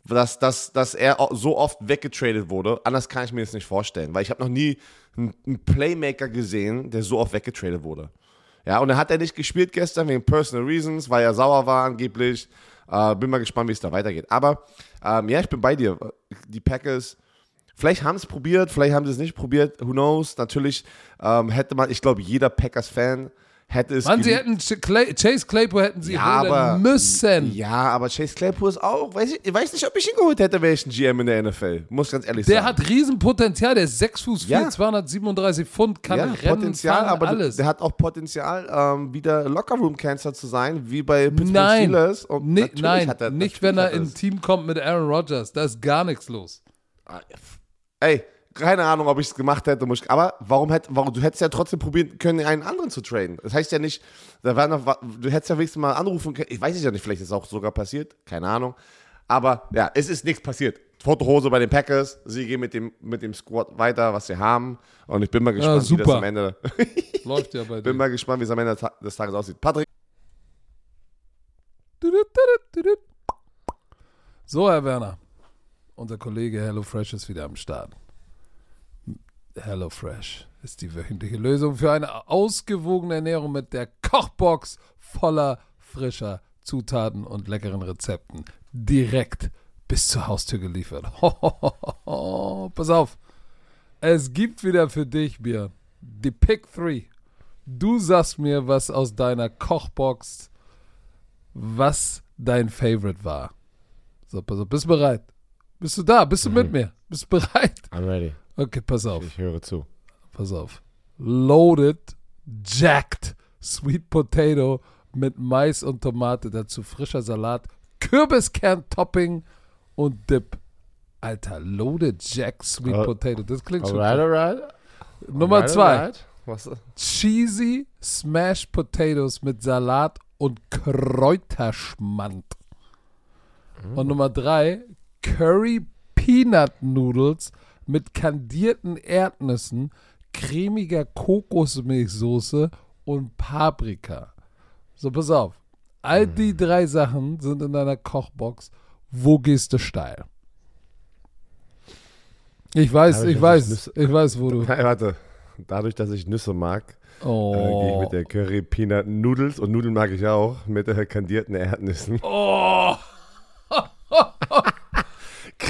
dass, dass, dass er so oft weggetradet wurde. Anders kann ich mir das nicht vorstellen, weil ich habe noch nie einen, einen Playmaker gesehen, der so oft weggetradet wurde. Ja, und dann hat er nicht gespielt gestern wegen Personal Reasons, weil er sauer war angeblich. Äh, bin mal gespannt, wie es da weitergeht. Aber ähm, ja, ich bin bei dir. Die Packers, vielleicht haben es probiert, vielleicht haben sie es nicht probiert. Who knows? Natürlich ähm, hätte man, ich glaube, jeder Packers-Fan hätte es. Mann, sie hätten Clay, Chase Claypool hätten sie ja, holen aber, müssen. Ja, aber Chase Claypool ist auch, weiß ich, weiß nicht, ob ich ihn geholt hätte, wäre ich ein GM in der NFL. Muss ganz ehrlich Der sagen. hat Riesenpotenzial, der ist 6 Fuß 4, Ja. 237 Pfund, kann ja, rennen, Potenzial, fahren, aber alles. der hat auch Potenzial, ähm, wieder Lockerroom-Cancer zu sein, wie bei Pittsburgh Nein, Steelers. Und Ni- natürlich nein, hat er, nicht wenn er hat in ein Team kommt mit Aaron Rodgers. Da ist gar nichts los. Ey, keine Ahnung, ob ich es gemacht hätte. Aber warum hätte, warum, du hättest ja trotzdem probieren können, einen anderen zu traden. Das heißt ja nicht, da war noch, du hättest ja wenigstens mal anrufen können. Ich weiß es ja nicht, vielleicht ist es auch sogar passiert. Keine Ahnung. Aber ja, es ist nichts passiert. Fotohose bei den Packers. Sie gehen mit dem, mit dem Squad weiter, was sie haben. Und ich bin mal gespannt, wie das am Ende. [laughs] Läuft ja bei bin dir. mal gespannt, wie es am Ende des Tages aussieht. Patrick. So, Herr Werner. Unser Kollege HelloFresh ist wieder am Start. HelloFresh ist die wöchentliche Lösung für eine ausgewogene Ernährung mit der Kochbox voller frischer Zutaten und leckeren Rezepten. Direkt bis zur Haustür geliefert. [laughs] Pass auf. Es gibt wieder für dich, Björn, die Pick 3. Du sagst mir, was aus deiner Kochbox, was dein Favorite war. So, pass auf, bist du bereit? Bist du da? Bist du mit mir? Bist du bereit? I'm ready. Okay, pass auf, Ich höre zu. pass auf. Loaded, jacked, sweet potato mit Mais und Tomate, dazu frischer Salat, Kürbiskern-Topping und Dip. Alter, loaded, jacked, sweet Oh. potato. Das klingt schon. Alright, alright. Nummer Alright, zwei. alright. Was? cheesy Smashed Potatoes mit Salat und Kräuterschmand. Und Nummer drei, Curry Peanut Noodles mit kandierten Erdnüssen, cremiger Kokosmilchsoße und Paprika. So, pass auf. All die drei Sachen sind in deiner Kochbox. Wo gehst du steil? Ich weiß, Dadurch, ich weiß, ich Nüsse- ich weiß, wo du. [laughs] Warte. Dadurch, dass ich Nüsse mag, äh, gehe ich Oh. mit der Curry Peanut Noodles und Nudeln mag ich auch mit der kandierten Erdnüssen. Oh.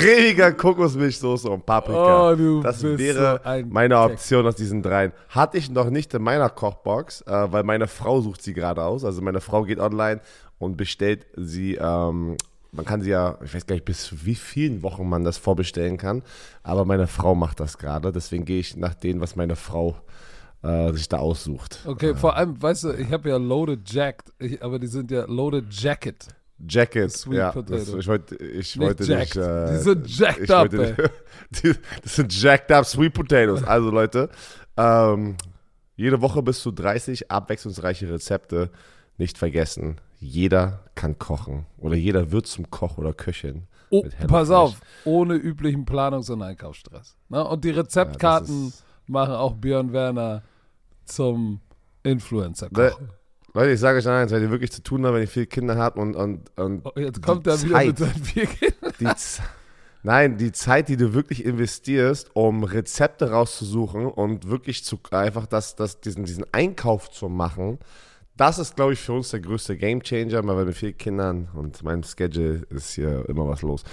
Cremiger Kokosmilchsoße und Paprika. Oh, du das bist wäre so ein meine. Option aus diesen dreien. Hatte ich noch nicht in meiner Kochbox, äh, weil meine Frau sucht sie gerade aus. Also meine Frau geht online und bestellt sie, ähm, man kann sie ja, ich weiß gar nicht, bis wie vielen Wochen man das vorbestellen kann. Aber meine Frau macht das gerade. Deswegen gehe ich nach dem, was meine Frau äh, sich da aussucht. Okay, vor allem, weißt du, ich habe ja Loaded Jacked, ich, aber die sind ja Loaded Jacket. Jacket, Sweet ja. Das, ich wollte, ich Nicht wollte jacked. nicht. Äh, Die sind jacked ich up, wollte [laughs] die, das sind jacked up Sweet Potatoes. Also Leute, ähm, jede Woche bis zu 30 abwechslungsreiche Rezepte. Nicht vergessen, jeder kann kochen oder jeder wird zum Koch oder Köchin. Oh, pass auf, ohne üblichen Planungs- und Einkaufsstress. Ne? Und die Rezeptkarten ist- machen auch Björn Werner zum influencer Ne, Leute, ich sage euch eins, wenn ihr wirklich zu tun habt, wenn ihr viele Kinder habt und, und, und Oh, jetzt kommt er wieder mit seinen vier Kindern. [laughs] Nein, die Zeit, die du wirklich investierst, um Rezepte rauszusuchen und wirklich zu einfach das, das, diesen, diesen Einkauf zu machen, das ist, glaube ich, für uns der größte Gamechanger, weil wir mit vielen Kindern und meinem Schedule ist hier immer was los.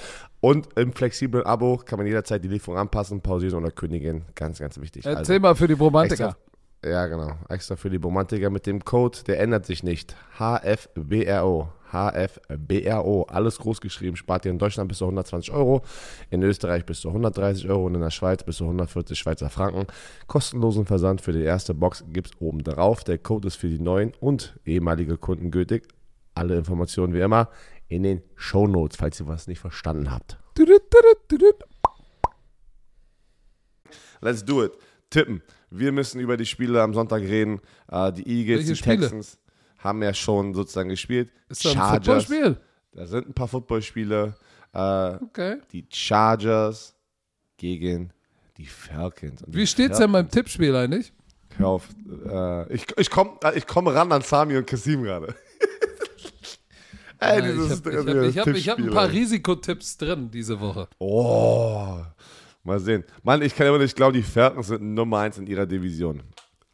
Und im flexiblen Abo kann man jederzeit die Lieferung anpassen, pausieren oder kündigen. Ganz, ganz wichtig. Also, Erzähl mal für die Romantiker. Ja, genau. Extra für die Romantiker mit dem Code, der ändert sich nicht. HFBRO. HFBRO. Alles groß geschrieben. Spart ihr in Deutschland bis zu 120 Euro, in Österreich bis zu 130 Euro und in der Schweiz bis zu 140 Schweizer Franken. Kostenlosen Versand für die erste Box gibt es oben drauf. Der Code ist für die neuen und ehemalige Kunden gültig. Alle Informationen wie immer in den Show Notes, falls ihr was nicht verstanden habt. Let's do it. Tippen. Wir müssen über die Spiele am Sonntag reden. Äh, die Eagles, Welche die Spiele? Texans haben ja schon sozusagen gespielt. Ist das ein Footballspiel? Da sind ein paar Footballspiele. Äh, Okay. die Chargers gegen die Falcons. Und Wie steht's denn beim Tippspiel eigentlich? Hör auf. Äh, ich ich komme ich komm ran an Sami und Kasim gerade. [laughs] Ey, Ja, ich habe hab, hab, hab ein paar. Risikotipps drin diese Woche. Oh, mal sehen. Mann, ich kann immer nicht glauben, die Falcons sind Nummer 1 in ihrer Division.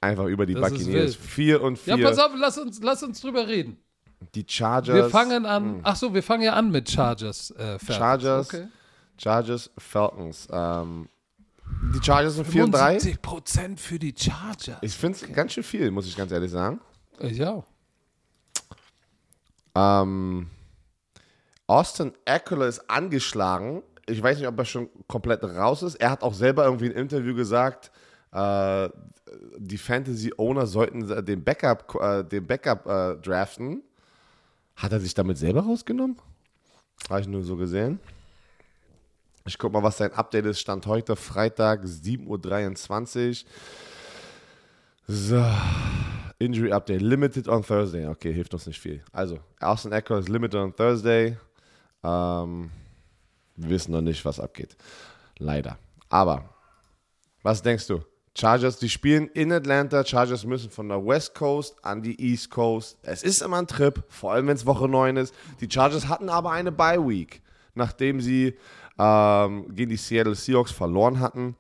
Einfach über die Das Buccaneers. wild. 4 und 4. Ja, pass auf, lass uns, lass uns drüber reden. Die Chargers. Wir fangen an. Ach so, wir fangen ja an mit Chargers. Äh, Falcons. Chargers, Okay. Chargers, Falcons. Ähm, die Chargers sind 4 und 3. 75% für die Chargers. Ich finde es ganz schön viel, muss ich ganz ehrlich sagen. Ich auch. Ähm, Austin Eckler ist angeschlagen. Ich weiß nicht, ob er schon komplett raus ist. Er hat auch selber irgendwie im Interview gesagt, äh, die Fantasy-Owner sollten den Backup, äh, den Backup äh, draften. Hat er sich damit selber rausgenommen? Habe ich nur so gesehen. Ich guck mal, was sein Update ist. Stand heute Freitag, 7.23 Uhr. So. Injury Update. Limited on Thursday. Okay, hilft uns nicht viel. Also, Austin Eckler ist limited on Thursday. Ähm, wir wissen noch nicht, was abgeht. Leider. Aber, was denkst du? Chargers, die spielen in Atlanta. Chargers müssen von der West Coast an die East Coast. Es ist immer ein Trip, vor allem wenn es Woche 9 ist. Die Chargers hatten aber eine Bye Week, nachdem sie ähm, gegen die Seattle Seahawks verloren hatten.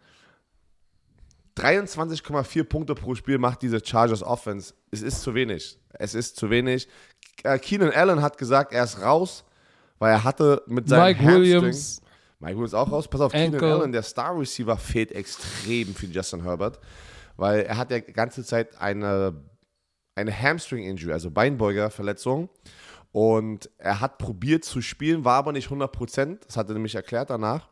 23,4 Punkte pro Spiel macht diese Chargers Offense. Es ist zu wenig. Es ist zu wenig. Äh, Keenan Allen hat gesagt, er ist raus, weil er hatte mit seinem Mike Hamstring- Williams. Mike Williams auch raus. Pass auf, Keenan. Allen, der Star Receiver, fehlt extrem für Justin Herbert, weil er hat ja die ganze Zeit eine, eine Hamstring-Injury, also Beinbeuger-Verletzung. Und er hat probiert zu spielen, war aber nicht 100%. Das hat er nämlich erklärt danach.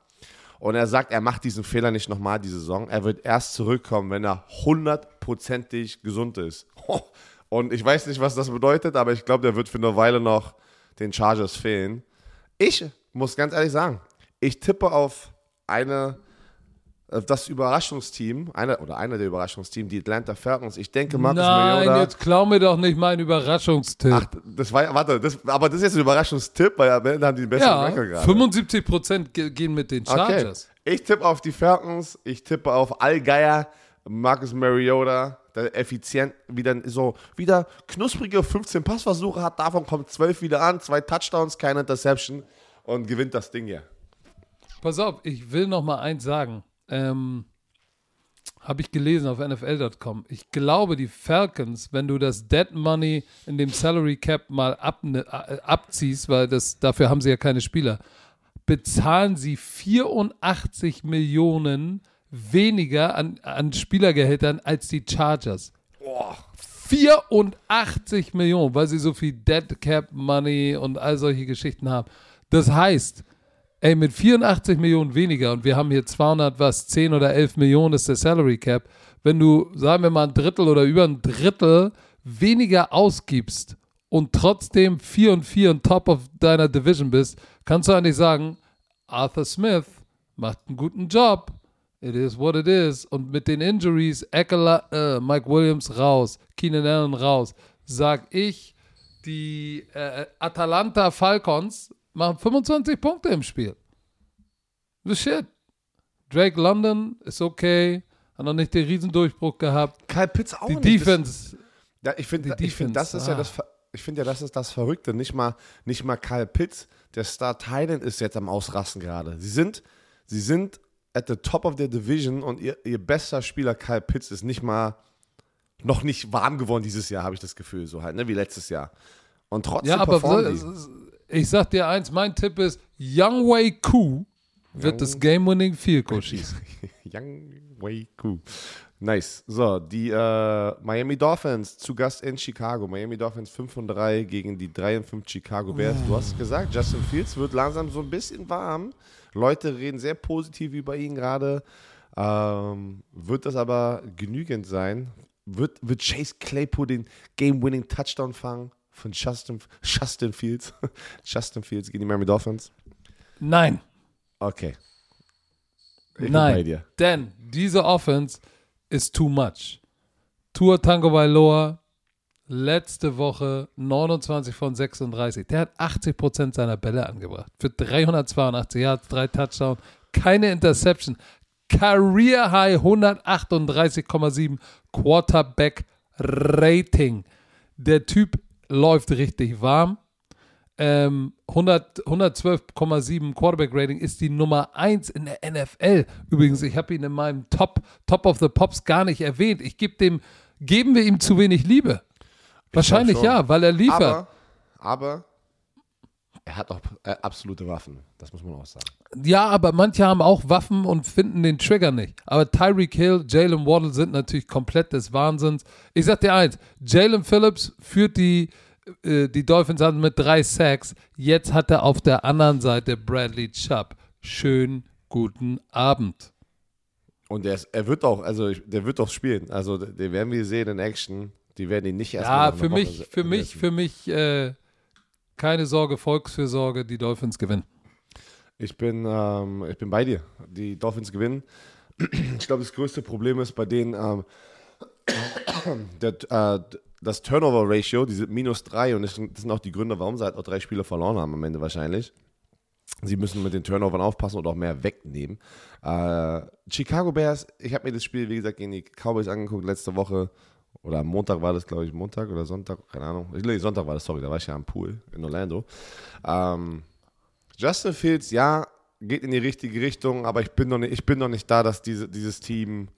Und er sagt, er macht diesen Fehler nicht nochmal die Saison. Er wird erst zurückkommen, wenn er hundertprozentig gesund ist. [laughs] Und ich weiß nicht, was das bedeutet, aber ich glaube, der wird für eine Weile noch den Chargers fehlen. Ich muss ganz ehrlich sagen, ich tippe auf eine, auf das Überraschungsteam, eine, oder einer der Überraschungsteams, die Atlanta Falcons. Ich denke, Marcus Nein, Mariota. jetzt klau mir doch nicht meinen Überraschungstipp. Ach, das war, warte, das, aber das ist jetzt ein Überraschungstipp, weil am Ende haben die den besseren ja, Record gerade. 75% ge- gehen mit den Okay. Chargers. Ich tippe auf die Falcons, ich tippe auf Allgeier, Marcus Mariota, der effizient wieder so wieder knusprige 15 Passversuche hat, davon kommt 12 wieder an, zwei Touchdowns, keine Interception und gewinnt das Ding hier. Pass auf, ich will noch mal eins sagen. Ähm, Habe ich gelesen auf NFL.com. Ich glaube, die Falcons, wenn du das Dead Money in dem Salary Cap mal abne, äh, abziehst, weil das, dafür haben sie ja keine Spieler, bezahlen sie 84 Millionen weniger an, an Spielergehältern als die Chargers. 84 Millionen, weil sie so viel Dead Cap Money und all solche Geschichten haben. Das heißt, ey, mit 84 Millionen weniger und wir haben hier 200, was, 10 oder 11 Millionen ist der Salary Cap. Wenn du, sagen wir mal, ein Drittel oder über ein Drittel weniger ausgibst und trotzdem 4 und 4 on top of deiner Division bist, kannst du eigentlich sagen, Arthur Smith macht einen guten Job. It is what it is. Und mit den Injuries, Eckler, äh, Mike Williams raus, Keenan Allen raus, sag ich, die äh, Atalanta Falcons machen 25 Punkte im Spiel. The shit. Drake London ist okay, hat noch nicht den Riesendurchbruch gehabt. Kyle Pitts auch Die nicht. Defense, Ja, ich finde, Die ich find, das ist ja ah. das, Ver- ich finde ja, das ist das Verrückte. Nicht mal, nicht mal Kyle Pitts, der Star Thailand ist jetzt am Ausrasten gerade. Sie sind, sie sind at the top of their division und ihr, ihr bester Spieler Kyle Pitts ist nicht mal, noch nicht warm geworden dieses Jahr, habe ich das Gefühl, so halt, ne, wie letztes Jahr. Und trotzdem ja, aber ich sag dir eins, mein Tipp ist, Young Wei Ku wird das Game-Winning Field Goal schießen. [laughs] Young Way cool. Nice. So, die äh, Miami Dolphins zu Gast in Chicago. Miami Dolphins 5 und 3 gegen die 3 und 5 Chicago Bears. Du hast gesagt, Justin Fields wird langsam so ein bisschen warm. Leute reden sehr positiv über ihn gerade. Ähm, wird das aber genügend sein? Wird, wird Chase Claypool den Game-Winning Touchdown fangen von Justin, Justin Fields? [laughs] Justin Fields gegen die Miami Dolphins? Nein, Okay. Ich nein. Denn diese Offense ist too much. Tour Tango Bailoa, letzte Woche 29 von 36. Der hat 80% seiner Bälle angebracht. Für 382 Yards, drei Touchdowns, keine Interception. Career High 138,7 Quarterback Rating. Der Typ läuft richtig warm. ähm, 100 112,7 Quarterback-Rating, ist die Nummer 1 in der NFL. Übrigens, ich habe ihn in meinem Top, Top of the Pops gar nicht erwähnt. Ich gebe dem, geben wir ihm zu wenig Liebe. Wahrscheinlich ja, weil er liefert. Aber, aber er hat auch äh, absolute Waffen. Das muss man auch sagen. Ja, aber manche haben auch Waffen und finden den Trigger nicht. Aber Tyreek Hill, Jalen Waddle sind natürlich komplett des Wahnsinns. Ich sag dir eins, Jalen Phillips führt die, äh, die Dolphins an mit drei Sacks. Jetzt hat er auf der anderen Seite Bradley Chubb. Schönen guten Abend. Und der ist, er wird auch, also der wird auch spielen. Also den werden wir sehen in Action. Die werden ihn nicht erst Ja, nach einer für mich, für mich, setzen. für mich äh, keine Sorge, Volksfürsorge, die Dolphins gewinnen. Ich bin, ähm, ich bin bei dir. Die Dolphins gewinnen. [clears throat] Ich glaube, das größte Problem ist bei denen ähm, [coughs] der, äh, das Turnover-Ratio, die sind minus drei und das sind, das sind auch die Gründe, warum sie halt auch drei Spiele verloren haben am Ende wahrscheinlich. Sie müssen mit den Turnovern aufpassen und auch mehr wegnehmen. Äh, Chicago Bears, ich habe mir das Spiel, wie gesagt, gegen die Cowboys angeguckt letzte Woche. Oder am Montag war das, glaube ich, Montag oder Sonntag, keine Ahnung. Nee, Sonntag war das, sorry, da war ich ja am Pool in Orlando. Ähm, Justin Fields, ja, geht in die richtige Richtung, aber ich bin noch nicht, ich bin noch nicht da, dass diese, dieses Team.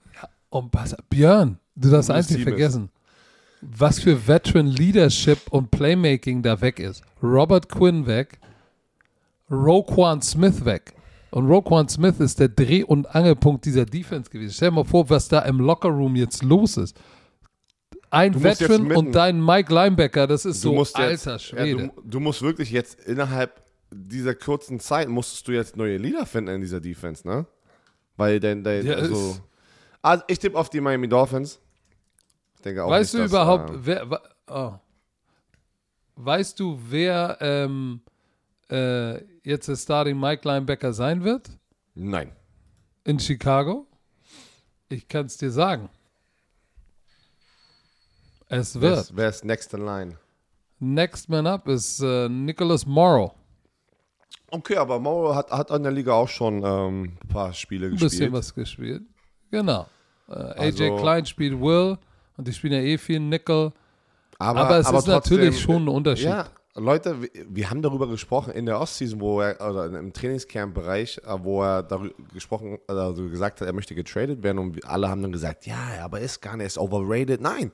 Und was, Björn, du darfst Gutes eins nicht Team ist. vergessen. Was für Veteran Leadership und Playmaking da weg ist. Robert Quinn weg, Roquan Smith weg. Und Roquan Smith ist der Dreh- und Angelpunkt dieser Defense gewesen. Stell dir mal vor, was da im Lockerroom jetzt los ist. Ein Du Veteran mitten- und dein Mike Linebacker, das ist so jetzt, alter Schwede. Ja, du, du musst wirklich jetzt innerhalb dieser kurzen Zeit musstest du jetzt neue Leader finden in dieser Defense, ne? Weil dein, dein Ja, also, also ich tippe auf die Miami Dolphins. Ich denke auch Weißt nicht, du dass, überhaupt, äh, wer, oh. weißt du, wer ähm, äh, jetzt der Starting Mike Linebacker sein wird nein. in Chicago? Ich kann es dir sagen. Es Wer wird. ist, wer ist next in line? Next man up ist äh, Nicholas Morrow. Okay, aber Mauro hat, hat an der Liga auch schon ähm, ein paar Spiele Ein gespielt. bisschen was gespielt. Genau. Äh, AJ Also- Klein spielt Will und die spielen ja eh viel Nickel. Aber, Aber es ist trotzdem, natürlich schon ein Unterschied. Ja, Leute, wir, wir haben darüber gesprochen in der Ostseason, wo er, oder im Trainingscamp-Bereich, äh, wo er darüber gesprochen, also gesagt hat, er möchte getradet werden und alle haben dann gesagt, ja, aber ist gar nicht, er ist overrated. Nein.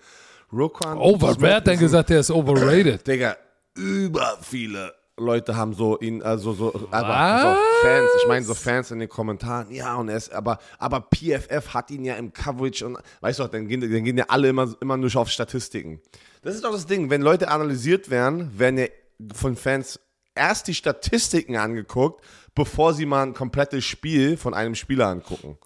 Roquan Over, wer hat denn gesagt, der ist overrated? [coughs] Digga, über viele Leute haben so ihn, also so, aber so Fans, ich meine so Fans in den Kommentaren, ja, und er ist, aber, aber PFF hat ihn ja im Coverage und, weißt du, dann gehen, dann gehen ja alle immer, immer nur auf Statistiken. Das ist doch das Ding, wenn Leute analysiert werden, werden ja von Fans erst die Statistiken angeguckt, bevor sie mal ein komplettes Spiel von einem Spieler angucken.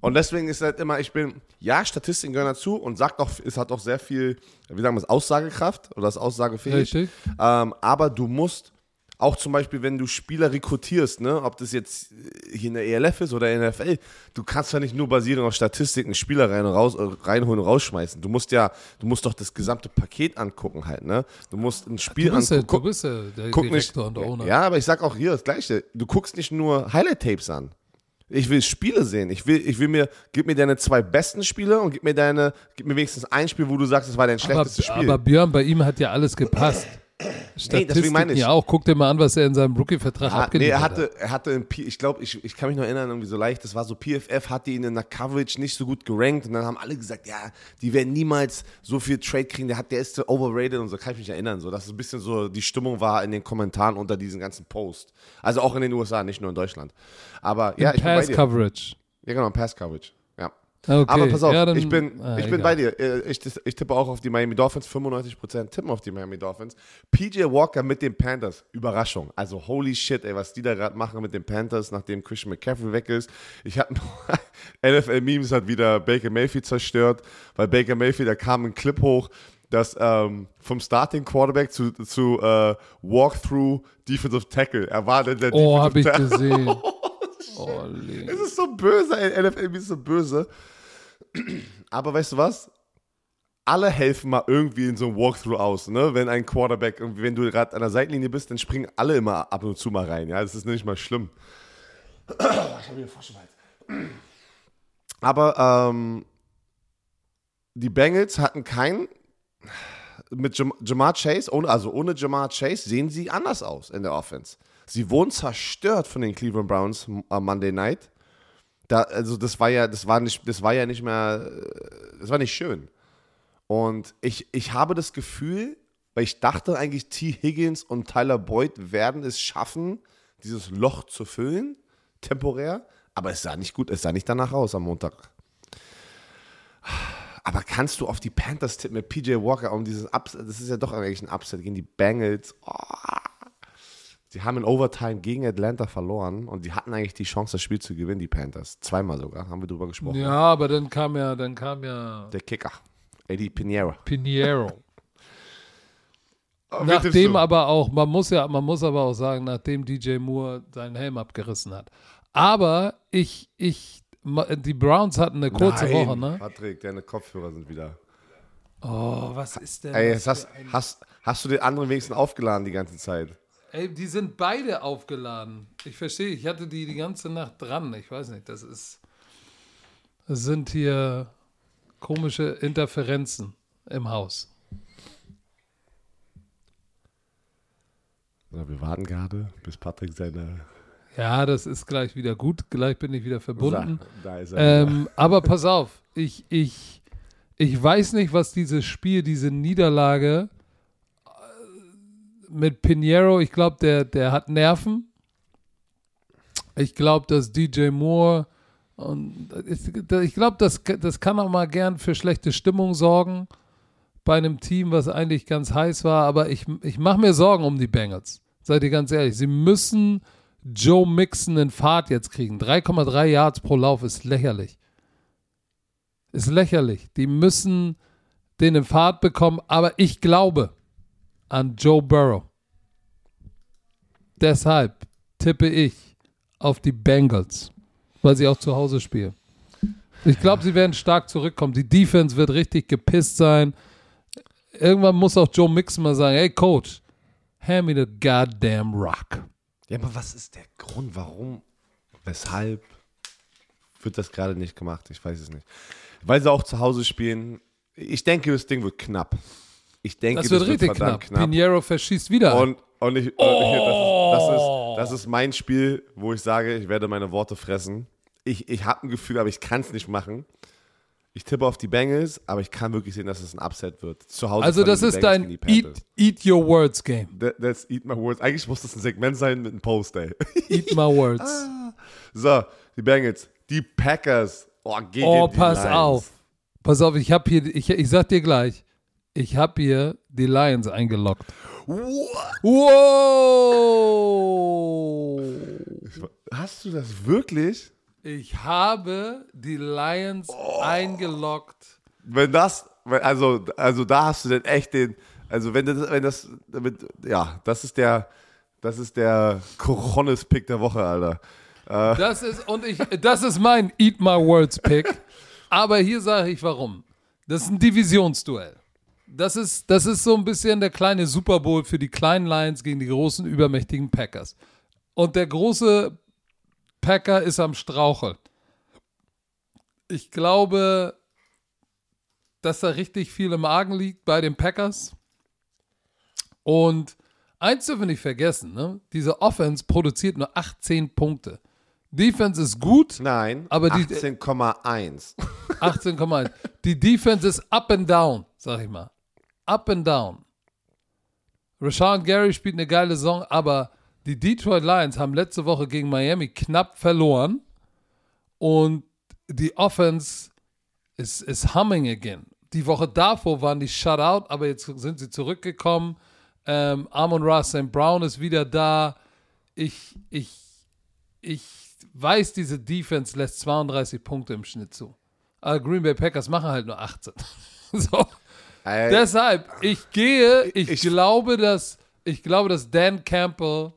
Und deswegen ist halt immer, ich bin, ja, Statistiken gehören dazu und sagt auch, es hat auch sehr viel, wie sagen wir es, Aussagekraft oder ist aussagefähig. Richtig. Ähm, aber du musst auch zum Beispiel, wenn du Spieler rekrutierst, ne, ob das jetzt hier in der ELF ist oder in der NFL, du kannst ja nicht nur basieren auf Statistiken Spieler rein und raus, reinholen und rausschmeißen. Du musst ja, du musst doch das gesamte Paket angucken halt, ne? Du musst ein Spiel Du bist, ja, angucken. du bist ja der guck nicht, Direktor und Owner. ja, aber ich sag auch hier das Gleiche. Du guckst nicht nur Highlight-Tapes an. Ich will Spiele sehen. Ich will, ich will mir, gib mir deine zwei besten Spiele und gib mir deine, gib mir wenigstens ein Spiel, wo du sagst, es war dein aber, schlechtestes Spiel. aber Björn, bei ihm hat ja alles gepasst. Statistiken meine ich. ja auch. Guck dir mal an, was er in seinem Rookie-Vertrag Ah, nee, abgeliefert er hat. hatte, er hatte, ich glaube, ich, ich kann mich noch erinnern, irgendwie so leicht, das war so, PFF hatte ihn in der Coverage nicht so gut gerankt und dann haben alle gesagt, ja, die werden niemals so viel Trade kriegen, der hat, der ist overrated und so, kann ich mich erinnern, so, dass es ein bisschen so die Stimmung war in den Kommentaren unter diesen ganzen Posts. Also auch in den USA, nicht nur in Deutschland. Aber ja, ich. Pass-Coverage. Ja, genau, Pass Coverage. Ja. Okay. Aber pass auf, ja, dann- ich bin, ah, ich bin egal. bei dir. Äh, Ich, ich tippe auch auf die Miami Dolphins. 95% tippen auf die Miami Dolphins. PJ Walker mit den Panthers. Überraschung. Also holy shit, ey, was die da gerade machen mit den Panthers, nachdem Christian McCaffrey weg ist. Ich hatte NFL [laughs] Memes hat wieder Baker Mayfield zerstört, weil Baker Mayfield, da kam ein Clip hoch, dass ähm, vom Starting Quarterback zu, zu äh, Walkthrough Defensive Tackle. Er war denn der Oh, habe ich gesehen. [laughs] Oh. Es ist so böse, ey. NFL ist so böse. Aber weißt du was? Alle helfen mal irgendwie in so einem Walkthrough aus, ne? Wenn ein Quarterback, wenn du gerade an der Seitenlinie bist, dann springen alle immer ab und zu mal rein, ja? Das ist nicht mal schlimm. [clears throat] Ich habe hier Froschschmalz. [clears throat] Aber ähm, die Bengals hatten keinen mit Jam Jamar Chase, ohne, also ohne Jamar Chase, sehen sie anders aus in der Offense. Sie wurden zerstört von den Cleveland Browns am Monday Night. Da, also das war ja, das war nicht, das war ja nicht mehr, das war nicht schön. Und ich, ich habe das Gefühl, weil ich dachte eigentlich, T. Higgins und Tyler Boyd werden es schaffen, dieses Loch zu füllen, temporär. Aber es sah nicht gut, es sah nicht danach aus am Montag. Aber kannst du auf die Panthers tippen mit PJ Walker um dieses Upset? Das ist ja doch eigentlich ein Upset gegen die Bengals. Oh. Sie haben in Overtime gegen Atlanta verloren und die hatten eigentlich die Chance, das Spiel zu gewinnen, die Panthers. Zweimal sogar, haben wir drüber gesprochen. Ja, aber dann kam ja, dann kam ja Der Kicker, Eddie Pinheiro. Pinheiro. [laughs] Nachdem du? aber auch, man muss ja, man muss aber auch sagen, nachdem DJ Moore seinen Helm abgerissen hat. Aber ich, ich, die Browns hatten eine kurze Nein, Woche, ne? Patrick, deine Kopfhörer sind wieder. Oh, was ist denn Ey, hast, hast, hast du den anderen wenigstens aufgeladen die ganze Zeit? Ey, die sind beide aufgeladen. Ich verstehe, ich hatte die die ganze Nacht dran. Ich weiß nicht, das ist. Das sind hier komische Interferenzen im Haus. Wir warten gerade, bis Patrick seine. Ja, das ist gleich wieder gut. Gleich bin ich wieder verbunden. Da er. Ähm, [laughs] aber pass auf, ich, ich, ich weiß nicht, was dieses Spiel, diese Niederlage mit Pinheiro, ich glaube, der, der hat Nerven. Ich glaube, dass DJ Moore und ich, glaube, das, das kann auch mal gern für schlechte Stimmung sorgen bei einem Team, was eigentlich ganz heiß war. Aber ich, ich mache mir Sorgen um die Bengals. Seid ihr ganz ehrlich. Sie müssen Joe Mixon in Fahrt jetzt kriegen. 3,3 Yards pro Lauf ist lächerlich. Ist lächerlich. Die müssen den in Fahrt bekommen. Aber ich glaube an Joe Burrow. Deshalb tippe ich auf die Bengals, weil sie auch zu Hause spielen. Ich glaube, sie werden stark zurückkommen. Die Defense wird richtig gepisst sein. Irgendwann muss auch Joe Mixon mal sagen: Hey, Coach, hand me the goddamn rock. ja, aber was ist der Grund, warum, weshalb wird das gerade nicht gemacht? Ich weiß es nicht. Weil sie auch zu Hause spielen. Ich denke, das Ding wird knapp. Ich denke, Das wird richtig knapp. Pinheiro verschießt wieder. Und, und, ich, ich, das, ist, das, ist, das ist mein Spiel, wo ich sage, ich werde meine Worte fressen. Ich, ich habe ein Gefühl, aber ich kann es nicht machen. Ich tippe auf die Bengals, aber ich kann wirklich sehen, dass es ein Upset wird. Zu Hause also, das ist Bengals dein eat, eat Your Words Game. That, that's Eat My Words. Eigentlich muss das ein Segment sein mit einem Post, ey. [laughs] Eat my words. So, die Bengals. Die Packers. Oh, gegen Oh, pass Lions. auf. Pass auf, ich habe hier, ich, ich sag dir gleich, ich habe hier die Lions eingeloggt. Wow! Hast du das wirklich? Ich habe die Lions eingeloggt. Wenn das, also, also da hast du dann echt den, also wenn das, wenn das, damit, ja, das ist der, das ist der Coronis-Pick der Woche, Alter. Das ist, und ich, das ist mein Eat My Words Pick. [laughs] Aber hier sage ich warum. Das ist ein Divisionsduell. Das ist, das ist so ein bisschen der kleine Super Bowl für die kleinen Lions gegen die großen, übermächtigen Packers. Und der große Packer ist am Straucheln. Ich glaube, dass da richtig viel im Argen liegt bei den Packers. Und eins dürfen wir nicht vergessen, ne? diese Offense produziert nur 18 Punkte. Defense ist gut, Nein, Aber die- 18,1. 18,1. [laughs] Die Defense ist up and down, sag ich mal. Up and down. Rashawn Gary spielt eine geile Saison, aber die Detroit Lions haben letzte Woche gegen Miami knapp verloren und die Offense ist, ist humming again. Die Woche davor waren die shut out, aber jetzt sind sie zurückgekommen. Ähm, Amon Ross St. Brown ist wieder da. Ich, ich, ich weiß, diese Defense lässt 32 Punkte im Schnitt zu. Aber Green Bay Packers machen halt nur 18. [laughs] so. Ey, Deshalb, ich gehe, ich, Ich- glaube, dass ich glaube, dass Dan Campbell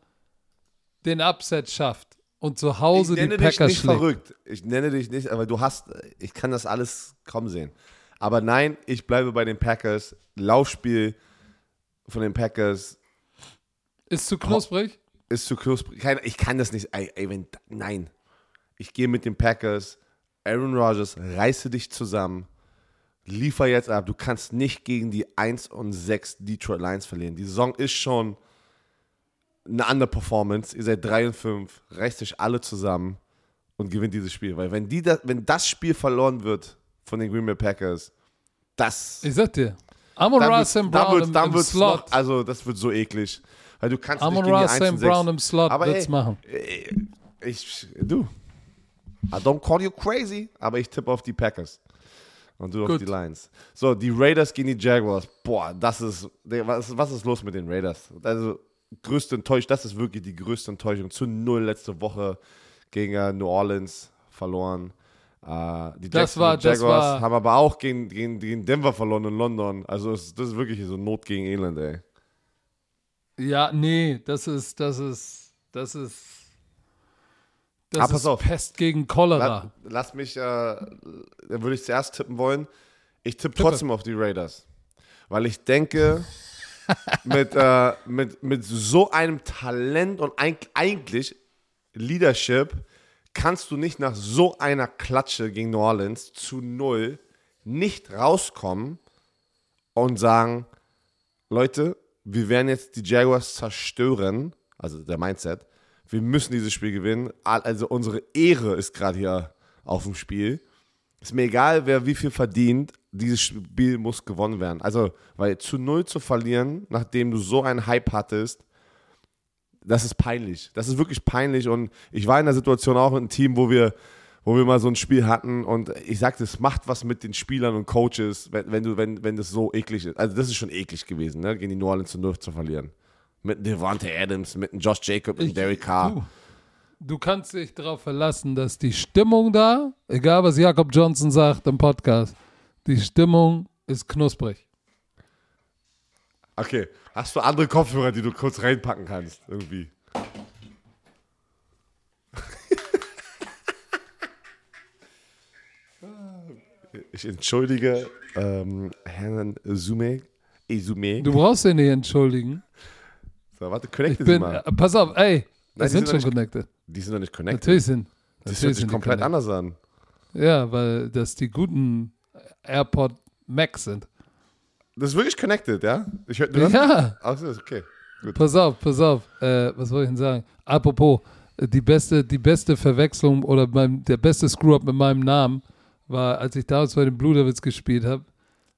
den Upset schafft und zu ich Hause die nenne dich Packers nicht schlägt. verrückt. Ich nenne dich nicht, aber du hast, ich kann das alles kaum sehen. Aber nein, ich bleibe bei den Packers. Laufspiel von den Packers Ist zu knusprig? ist zu knusprig. Ich kann das nicht. Ey, ey, wenn, nein. Ich gehe mit den Packers. Aaron Rodgers, reiße dich zusammen. Liefer jetzt ab. Du kannst nicht gegen die 1 und 6 Detroit Lions verlieren. Die Saison ist schon eine andere Performance. Ihr seid 3 und 5, reißt euch alle zusammen und gewinnt dieses Spiel. Weil wenn, die da, wenn das Spiel verloren wird von den Green Bay Packers, das. Ich sag dir, Amon Ra Sam Brown wird's- im, dann im Slot. Noch, also das wird so eklig. Weil du kannst Amon nicht gegen Ra die 1 Sam und 6. Brown im Slot Aber wird's ey, machen. Ich, du. I don't call you crazy, aber ich tippe auf die Packers. Und du auf Gut. die Lions. So, die Raiders gegen die Jaguars. Boah, das ist. Was, was ist los mit den Raiders? Also, größte Enttäuschung, das ist wirklich die größte Enttäuschung. Zu null letzte Woche gegen äh, New Orleans verloren. Äh, die Das war- das Jaguars war- haben aber auch gegen, gegen, gegen Denver verloren in London. Also, das ist wirklich so Not gegen Elend, ey. Ja, nee, das ist, das ist, das ist, das Ah, ist pass auf. Pest gegen Cholera. La, lass mich, äh, da würde ich zuerst tippen wollen. Ich tippe Tippe. trotzdem auf die Raiders. Weil ich denke, [laughs] mit, äh, mit, mit so einem Talent und eig- eigentlich Leadership kannst du nicht nach so einer Klatsche gegen New Orleans zu null nicht rauskommen und sagen, Leute, wir werden jetzt die Jaguars zerstören, also der Mindset. Wir müssen dieses Spiel gewinnen. Al- Also unsere Ehre ist gerade hier auf dem Spiel. Ist mir egal, wer wie viel verdient. Dieses Spiel muss gewonnen werden. Also, weil zu null zu verlieren, nachdem du so einen Hype hattest, das ist peinlich. Das ist wirklich peinlich. Und ich war in der Situation auch in einem Team, wo wir, wo wir mal so ein Spiel hatten. Und ich sagte, es macht was mit den Spielern und Coaches, wenn, wenn du, wenn, wenn das so eklig ist. Also, das ist schon eklig gewesen, ne? gegen die New Orleans zu null zu verlieren. Mit Devontae Adams, mit einem Josh Jacob, mit Derek Carr. Du, du kannst dich darauf verlassen, dass die Stimmung da, egal was Jakob Johnson sagt im Podcast, die Stimmung ist knusprig. Okay, hast du andere Kopfhörer, die du kurz reinpacken kannst? Irgendwie. [laughs] Ich entschuldige ähm, Herrn. Izume. Du brauchst dich nicht entschuldigen. So, warte, connecte sie bin, mal. äh, pass auf, ey, wir die sind sind schon nicht- connected. Die sind doch nicht connected. Natürlich sind. Das natürlich hört sich komplett anders an. Ja, weil das die guten AirPod Max sind. Das ist wirklich connected, ja? Ich hör, du hörst- Ja, Ach ist okay. Gut. pass auf, pass auf. Äh, was wollte ich denn sagen? Apropos, äh, die beste, die beste Verwechslung oder mein, der beste Screw-Up mit meinem Namen war, als ich damals bei den Blue Devils gespielt habe,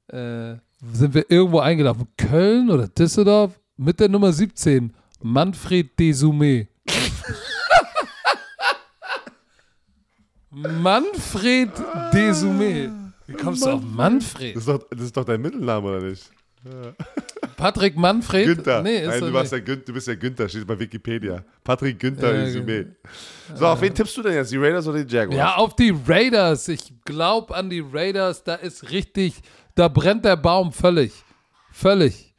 äh, sind wir irgendwo eingelaufen. Köln oder Düsseldorf mit der Nummer 17. Manfred Desume. Manfred Desume. Wie kommst du auf Manfred? Das ist, doch, das ist doch dein Mittelname, oder nicht? Patrick Manfred? Günther. Nee, ist Nein, du, warst nicht. ja Gün, du bist ja Günther, steht bei Wikipedia. Patrick Günther Ja, Izume. So, auf wen tippst du denn jetzt? Die Raiders oder die Jaguars? Ja, auf die Raiders. Ich glaube an die Raiders. Da ist richtig, da brennt der Baum völlig. Völlig.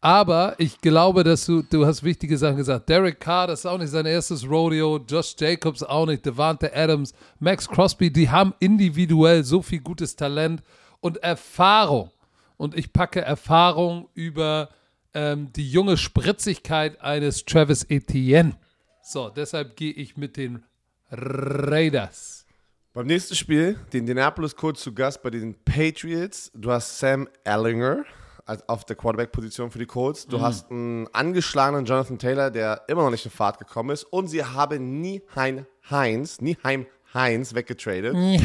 Aber ich glaube, dass du, du hast wichtige Sachen gesagt. Derek Carr, das ist auch nicht sein erstes Rodeo. Josh Jacobs auch nicht. Devante Adams, Max Crosby, die haben individuell so viel gutes Talent und Erfahrung. Und ich packe Erfahrung über ähm, die junge Spritzigkeit eines Travis Etienne. So, deshalb gehe ich mit den Raiders. Beim nächsten Spiel, die Indianapolis Colts zu Gast bei den Patriots. Du hast Sam Ellinger auf der Quarterback-Position für die Colts. Mhm. Du hast einen angeschlagenen Jonathan Taylor, der immer noch nicht in Fahrt gekommen ist. Und sie haben Nieheim Heinz, Nieheim Heinz weggetradet. Nie-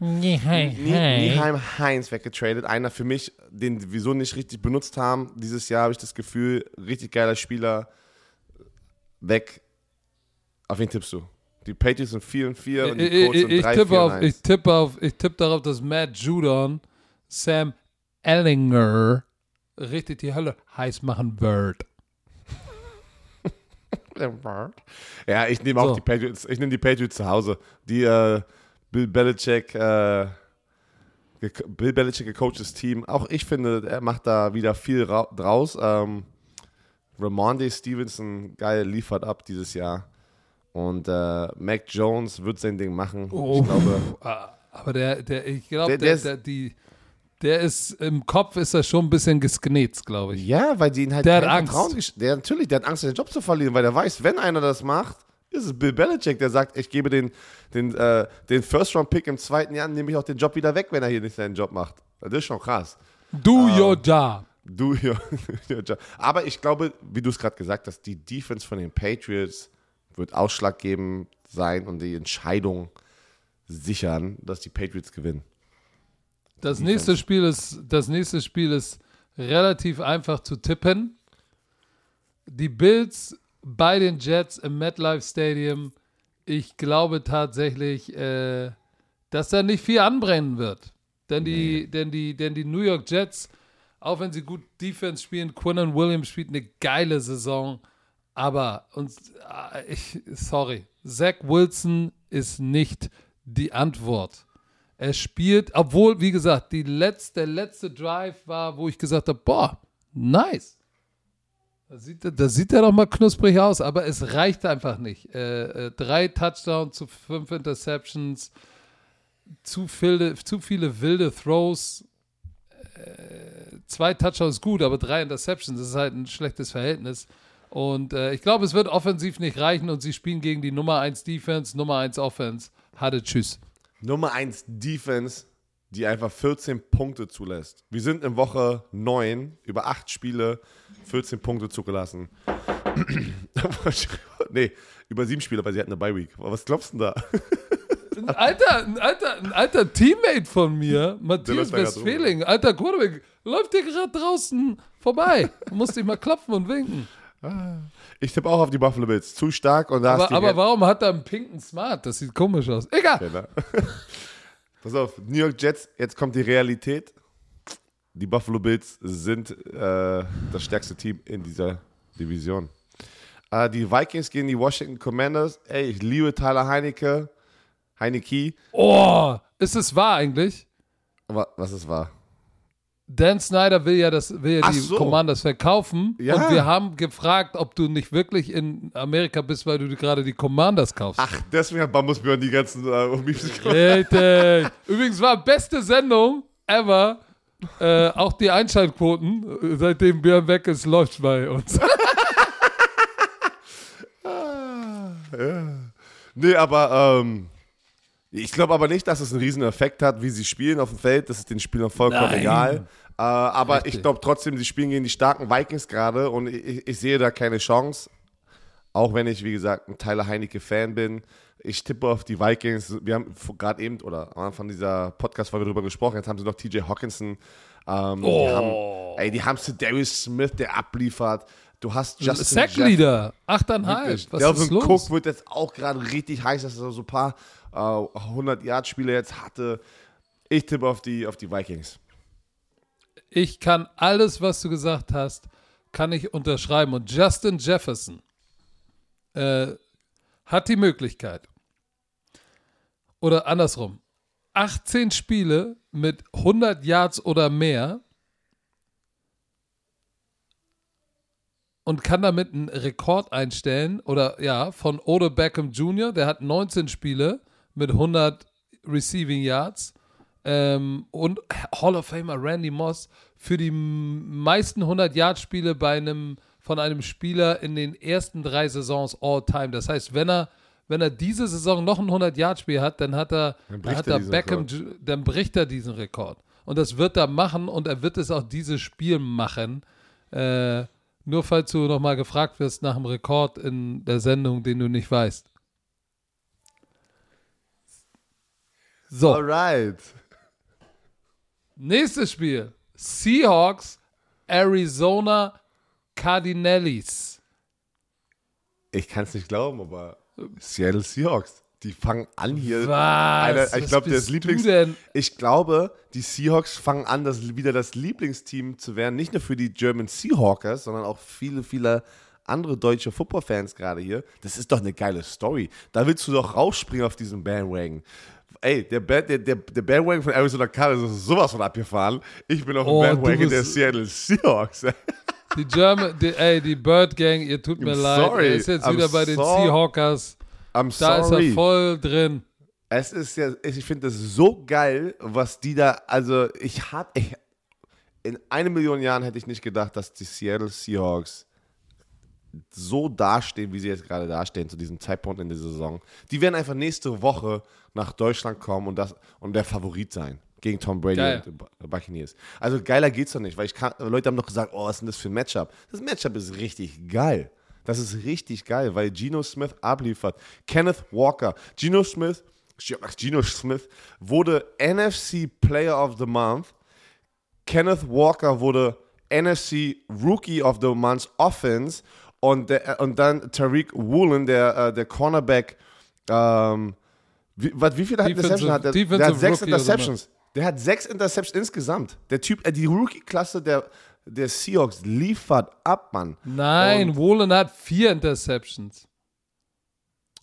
Nieheim Heinz weggetradet. Einer für mich, den wir so nicht richtig benutzt haben. Dieses Jahr habe ich das Gefühl, richtig geiler Spieler weg. Auf wen tippst du? Die Patriots sind 4 und 4 und die Colts sind ich, 3 tippe 4 und auf, 1. ich tippe auf, ich tippe darauf, dass Matt Judon Sam Ellinger richtig die Hölle heiß machen wird. [laughs] Ja, ich nehme auch So. die Patriots. Ich nehme die Patriots zu Hause. Die äh, Bill Belichick, äh, Bill Belichick gecoachtes Team. Auch ich finde, er macht da wieder viel ra draus. Ähm, Ramonde Stevenson, geil, liefert ab dieses Jahr. Und äh, Mac Jones wird sein Ding machen. Oh. Ich glaube, [laughs] Ah, Aber der, der ich glaube, Der- der, der der, die, der ist im Kopf ist er schon ein bisschen gesknetzt, glaube ich. ja, weil die ihn halt Der hat Angst. Vertrauen Der natürlich, der hat Angst, seinen Job zu verlieren, weil der weiß, wenn einer das macht, ist es Bill Belichick, der sagt, ich gebe den, den, äh, den First-Round-Pick im zweiten Jahr, nehme ich auch den Job wieder weg, wenn er hier nicht seinen Job macht. Das ist schon krass. Do your job. Du, ja, ja. Aber ich glaube, wie du es gerade gesagt hast, die Defense von den Patriots wird ausschlaggebend sein und die Entscheidung sichern, dass die Patriots gewinnen. Das Defense. nächste Spiel ist, das nächste Spiel ist relativ einfach zu tippen. Die Bills bei den Jets im MetLife Stadium. Ich glaube tatsächlich, äh, dass da nicht viel anbrennen wird. Denn die, denn die, denn die New York Jets, auch wenn sie gut Defense spielen, Quinnen Williams spielt eine geile Saison. Aber und äh, ich, sorry, Zach Wilson ist nicht die Antwort. Er spielt, obwohl, wie gesagt, die letzte, der letzte Drive war, wo ich gesagt habe, boah, nice. Da sieht, er- da sieht er doch mal knusprig aus, aber es reicht einfach nicht. Äh, äh, drei Touchdowns zu fünf Interceptions, zu viele, zu viele wilde Throws. Äh, zwei Touchdowns ist gut, aber drei Interceptions ist halt ein schlechtes Verhältnis. Und äh, ich glaube, es wird offensiv nicht reichen und sie spielen gegen die Nummer 1 Defense, Nummer 1 Offense. Hatte Tschüss. Nummer 1 Defense, die einfach 14 Punkte zulässt. Wir sind in Woche 9, über 8 Spiele, 14 Punkte zugelassen. [clears throat] nee, über 7 Spiele, weil sie hatten eine Bye-Week. Was glaubst du denn da? Ein alter, ein alter, ein alter Teammate von mir, Matthias Westfäling, alter Quarterback, läuft dir gerade draußen vorbei. Du musst dich mal klopfen und winken. Ich tippe auch auf die Buffalo Bills. Zu stark und da Aber, die aber Red- warum hat er einen pinken Smart? Das sieht komisch aus. Egal. Ne? [laughs] Pass auf, New York Jets, jetzt kommt die Realität. Die Buffalo Bills sind äh, das stärkste Team in dieser Division. Äh, die Vikings gegen die Washington Commanders. Ey, ich liebe Tyler Heinecke. Heineke. Oh, ist es wahr eigentlich? Aber was ist wahr? Dan Snyder will ja, das, will ja Ach die so. Commanders verkaufen. Ja. Und wir haben gefragt, ob du nicht wirklich in Amerika bist, weil du gerade die Commanders kaufst. Ach, deswegen hat Bambusbjörn die ganzen äh, gemacht. Richtig. [laughs] Übrigens war beste Sendung ever. Äh, auch die Einschaltquoten, seitdem Björn weg ist, läuft bei uns. [laughs] Nee, aber ähm, ich glaube aber nicht, dass es einen riesen Effekt hat, wie sie spielen auf dem Feld. Das ist den Spielern vollkommen Nein. egal. Äh, aber Richtig. ich glaube trotzdem, sie spielen gegen die starken Vikings gerade und ich, ich sehe da keine Chance. Auch wenn ich, wie gesagt, ein Tyler Heinecke-Fan bin. Ich tippe auf die Vikings. Wir haben gerade eben oder am Anfang dieser Podcast-Folge darüber gesprochen. Jetzt haben sie noch TJ Hawkinson. Ähm, Oh. die haben, ey, die haben Darius Smith, der abliefert. Du hast Justin Sackleader, 8,5. Wirklich. Was Delvin ist los? Cook wird jetzt auch gerade richtig heiß, dass er so ein paar äh, 100-Yard-Spiele jetzt hatte. Ich tippe auf die, auf die Vikings. Ich kann alles, was du gesagt hast, kann ich unterschreiben. Und Justin Jefferson äh, hat die Möglichkeit, oder andersrum, 18 Spiele mit 100 Yards oder mehr und kann damit einen Rekord einstellen, oder ja, von Odell Beckham Jr., der hat 19 Spiele mit 100 Receiving Yards ähm, und Hall of Famer Randy Moss für die meisten 100-Yard-Spiele bei einem von einem Spieler in den ersten drei Saisons all time. Das heißt, wenn er wenn er diese Saison noch ein 100-Yard-Spiel hat, dann hat er, Dann dann bricht hat er er diesen Beckham, Rekord. Dann bricht er diesen Rekord. Und das wird er machen und er wird es auch dieses Spiel machen. Äh, nur falls du nochmal gefragt wirst nach dem Rekord in der Sendung, den du nicht weißt. So. Alright. Nächstes Spiel. Seahawks, Arizona Cardinellis. Ich kann es nicht glauben, aber Seattle Seahawks, die fangen an hier. Was? Alter, ich glaube, das Lieblings. Ich glaube, die Seahawks fangen an, das wieder das Lieblingsteam zu werden. Nicht nur für die German Seahawkers, sondern auch viele, viele andere deutsche Footballfans gerade hier. Das ist doch eine geile Story. Da willst du doch rausspringen auf diesen Bandwagon. Ey, der, Band, der, der, der Bandwagon von Arizona Cardinals ist sowas von abgefahren. Ich bin auf dem Oh, Bandwagon der Seattle Seahawks. [laughs] Die German, die, ey, die Bird Gang, ihr tut mir I'm leid. sorry. Er ist jetzt I'm wieder bei den so- Seahawkers. I'm Da ist sorry. er voll drin. Es ist ja, ich finde das so geil, was die da, also ich hab, ich, in eine Million Jahren hätte ich nicht gedacht, dass die Seattle Seahawks so dastehen, wie sie jetzt gerade dastehen zu diesem Zeitpunkt in der Saison. Die werden einfach nächste Woche nach Deutschland kommen und, das, und der Favorit sein. gegen Tom Brady Geil. und Buccaneers. Also geiler geht's doch nicht, weil ich kann, Leute haben doch gesagt, oh, was ist denn das für ein Matchup? Das Matchup ist richtig geil. Das ist richtig geil, weil Geno Smith abliefert. Kenneth Walker. Geno Smith, Geno Smith wurde NFC Player of the Month. Kenneth Walker wurde NFC Rookie of the Month Offense und, der, und dann Tariq Woolen, der, äh, der Cornerback, ähm, wie, was, wie viele Defensive- Interceptions hat der? Der Defensive hat sechs Rookie Interceptions. Der hat sechs Interceptions insgesamt. Der Typ, äh, die Rookie-Klasse der, der Seahawks liefert ab, Mann. Nein, Woolen hat vier Interceptions.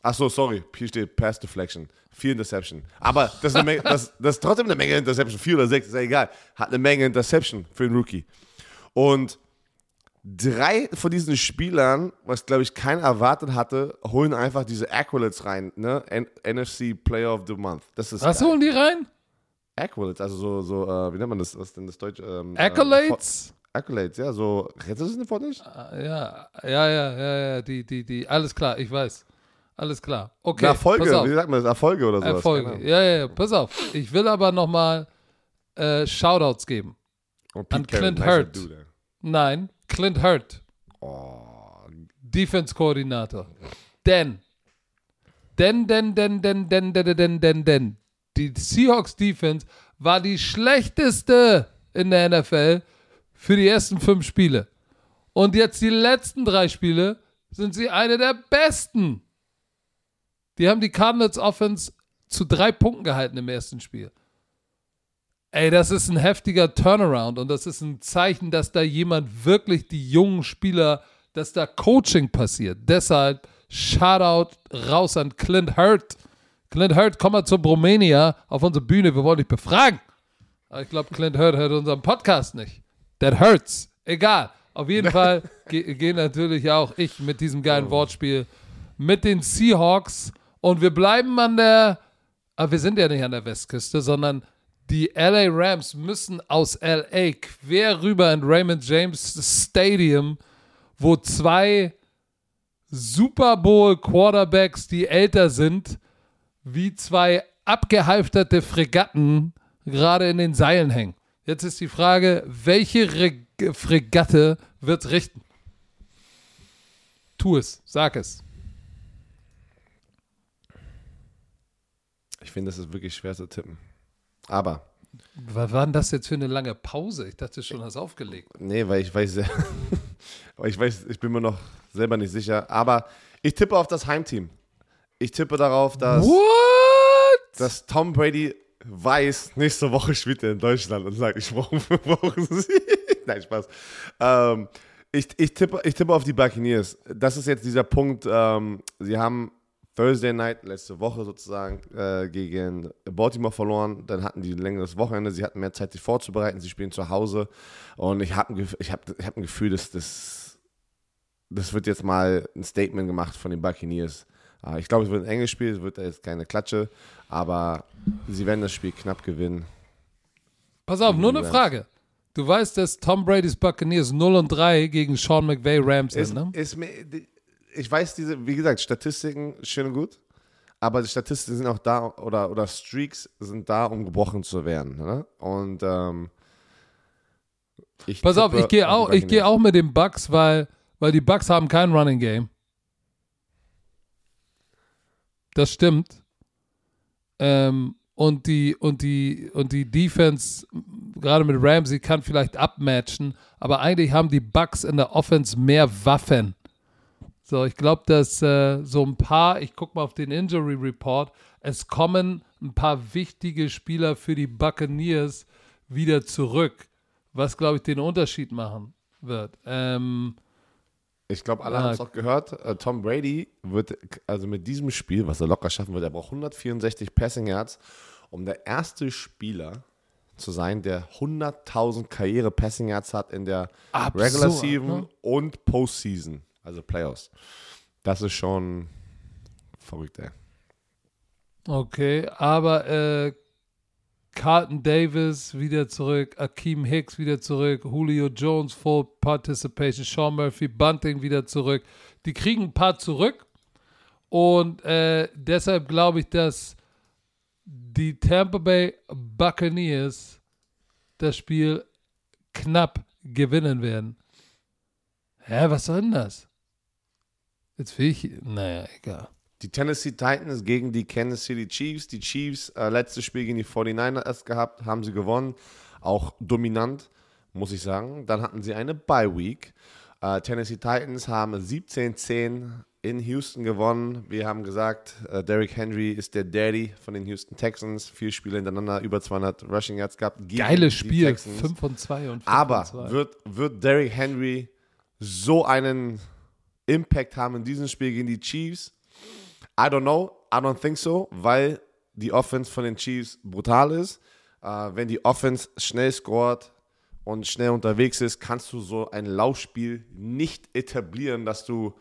Achso, sorry, hier steht Pass Deflection. Vier Interception. Aber das ist, eine Menge, das, das ist trotzdem eine Menge Interception. Vier oder sechs, ist ja egal. Hat eine Menge Interception für den Rookie. Und drei von diesen Spielern, was glaube ich keiner erwartet hatte, holen einfach diese Accolades rein. Ne? N NFC Player of the Month. Das ist Was geil. holen die rein? Accolades, also so, so äh, wie nennt man das? Was ist denn das deutsche? Ähm, Äh, Accolades? Accolades, ja, so. Kennst du das nicht? Ah, Ja, ja, ja, ja, ja, die, die, die, alles klar, ich weiß. Alles klar. Okay, Erfolge, pass auf. wie sagt man das? Erfolge oder sowas? Erfolge. Ahnung. Ja, ja, ja, pass auf. Ich will aber nochmal äh, Shoutouts geben. Und An Pete Carroll, Clint Hurt. Ey. Nein, Clint Hurt, Oh, Defense-Koordinator. Denn, denn, denn, denn, denn, denn, denn, denn, denn, denn, die Seahawks Defense war die schlechteste in der NFL für die ersten fünf Spiele. Und jetzt die letzten drei Spiele sind sie eine der besten. Die haben die Cardinals Offense zu drei Punkten gehalten im ersten Spiel. Ey, das ist ein heftiger Turnaround und das ist ein Zeichen, dass da jemand wirklich die jungen Spieler, dass da Coaching passiert. Deshalb Shoutout raus an Clint Hurt. Clint Hurt, komm mal zur Bromania auf unsere Bühne, wir wollen dich befragen. Aber ich glaube, Clint Hurt hört unseren Podcast nicht. That hurts. Egal. Auf jeden [laughs] Fall gehe geh natürlich auch ich mit diesem geilen Wortspiel mit den Seahawks und wir bleiben an der, aber wir sind ja nicht an der Westküste, sondern die LA Rams müssen aus LA quer rüber in Raymond James Stadium, wo zwei Super Bowl Quarterbacks, die älter sind, wie zwei abgehalfterte Fregatten gerade in den Seilen hängen. Jetzt ist die Frage, welche Re Fregatte wird richten? Tu es, sag es. ich finde, das ist wirklich schwer zu tippen. Aber, Was war denn das jetzt für eine lange Pause? Ich dachte schon, hast aufgelegt. nee, weil ich weiß, [laughs] weil ich weiß, ich bin mir noch selber nicht sicher. Aber ich tippe auf das Heimteam. Ich tippe darauf, dass, What? dass Tom Brady weiß, nächste Woche spielt er in Deutschland und sagt, ich brauche, [laughs] brauchen sie. [laughs] Nein, Spaß. Ähm, ich, ich, tippe, ich tippe auf die Buccaneers. Das ist jetzt dieser Punkt. Ähm, sie haben Thursday Night, letzte Woche sozusagen, äh, gegen Baltimore verloren. Dann hatten die ein längeres Wochenende. Sie hatten mehr Zeit, sich vorzubereiten. Sie spielen zu Hause. Und ich habe ein, ich hab, ich hab ein Gefühl, dass das, das wird jetzt mal ein Statement gemacht von den Buccaneers. Äh, ich glaube, es wird ein enges Spiel. Es wird jetzt keine Klatsche. Aber sie werden das Spiel knapp gewinnen. Pass auf, nur eine. Frage. Du weißt, dass Tom Brady's Buccaneers 0 und 3 gegen Sean McVay Rams Ist, sind, ne? ist mir, ich weiß, diese, wie gesagt, Statistiken schön und gut, aber die Statistiken sind auch da, oder, oder Streaks sind da, um gebrochen zu werden. Ne? Und ähm, ich Pass auf, ich gehe auch, ich gehe auch mit den Bucks, weil, weil die Bucks haben kein Running Game. Das stimmt. Ähm, und die, und die, und die Defense, gerade mit Ramsey, kann vielleicht abmatchen, aber eigentlich haben die Bucks in der Offense mehr Waffen. So, ich glaube, dass äh, so ein paar, ich gucke mal auf den Injury Report, es kommen ein paar wichtige Spieler für die Buccaneers wieder zurück, was, glaube ich, den Unterschied machen wird. Ähm, Ich glaube, alle Ja. haben es auch gehört. Äh, Tom Brady wird, also mit diesem Spiel, was er locker schaffen wird, er braucht 164 Passing Yards, um der erste Spieler zu sein, der 100.000 Karriere Passing Yards hat in der Absurd, Regular Season ne? und Postseason, also Playoffs. Das ist schon verrückt, ey. okay, aber äh, Carlton Davis wieder zurück, Akeem Hicks wieder zurück, Julio Jones Full Participation, Sean Murphy, Bunting wieder zurück. Die kriegen ein paar zurück und äh, deshalb glaube ich, dass die Tampa Bay Buccaneers das Spiel knapp gewinnen werden. Hä, was soll denn das? Jetzt will ich, naja, egal. Die Tennessee Titans gegen die Kansas City Chiefs. Die Chiefs, äh, letztes Spiel gegen die 49ers gehabt, haben sie gewonnen. Auch dominant, muss ich sagen. Dann hatten sie eine Bye Week. Äh, Tennessee Titans haben 17-10 in Houston gewonnen. Wir haben gesagt, äh, Derrick Henry ist der Daddy von den Houston Texans. Vier Spiele hintereinander, über 200 Rushing Yards gehabt. Geiles Spiel, 5 von 2 und 5 Aber von 2. wird, wird Derrick Henry so einen Impact haben in diesem Spiel gegen die Chiefs? I don't know. I don't think so, weil die Offense von den Chiefs brutal ist. Äh, wenn die Offense schnell scoret und schnell unterwegs ist, kannst du so ein Laufspiel nicht etablieren, dass du.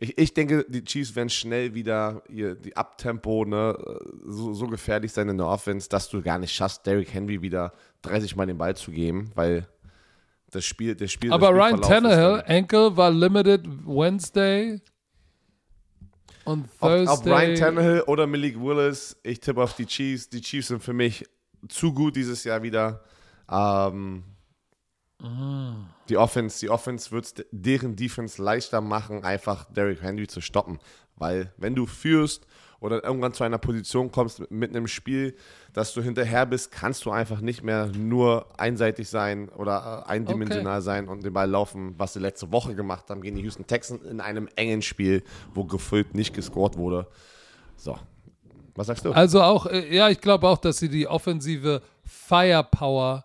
Ich, ich denke, die Chiefs werden schnell wieder ihr, die Abtempo ne, so, so gefährlich sein in der Offense, dass du gar nicht schaffst, Derrick Henry wieder 30 Mal den Ball zu geben, weil das Spiel, das Spiel. Aber das Ryan Tannehill, Ankle war limited Wednesday und Thursday. auf Ryan Tannehill oder Malik Willis. Ich tippe auf die Chiefs. Die Chiefs sind für mich zu gut dieses Jahr wieder. Ähm, Die Offense, die Offense wird deren Defense leichter machen, einfach Derrick Henry zu stoppen. Weil wenn du führst oder irgendwann zu einer Position kommst mit einem Spiel, dass du hinterher bist, kannst du einfach nicht mehr nur einseitig sein oder äh, eindimensional sein und den Ball laufen, was sie letzte Woche gemacht haben gegen die Houston Texans in einem engen Spiel, wo gefüllt nicht gescored wurde. So. Was sagst du? Also auch, äh, ja, ich glaube auch, dass sie die offensive Firepower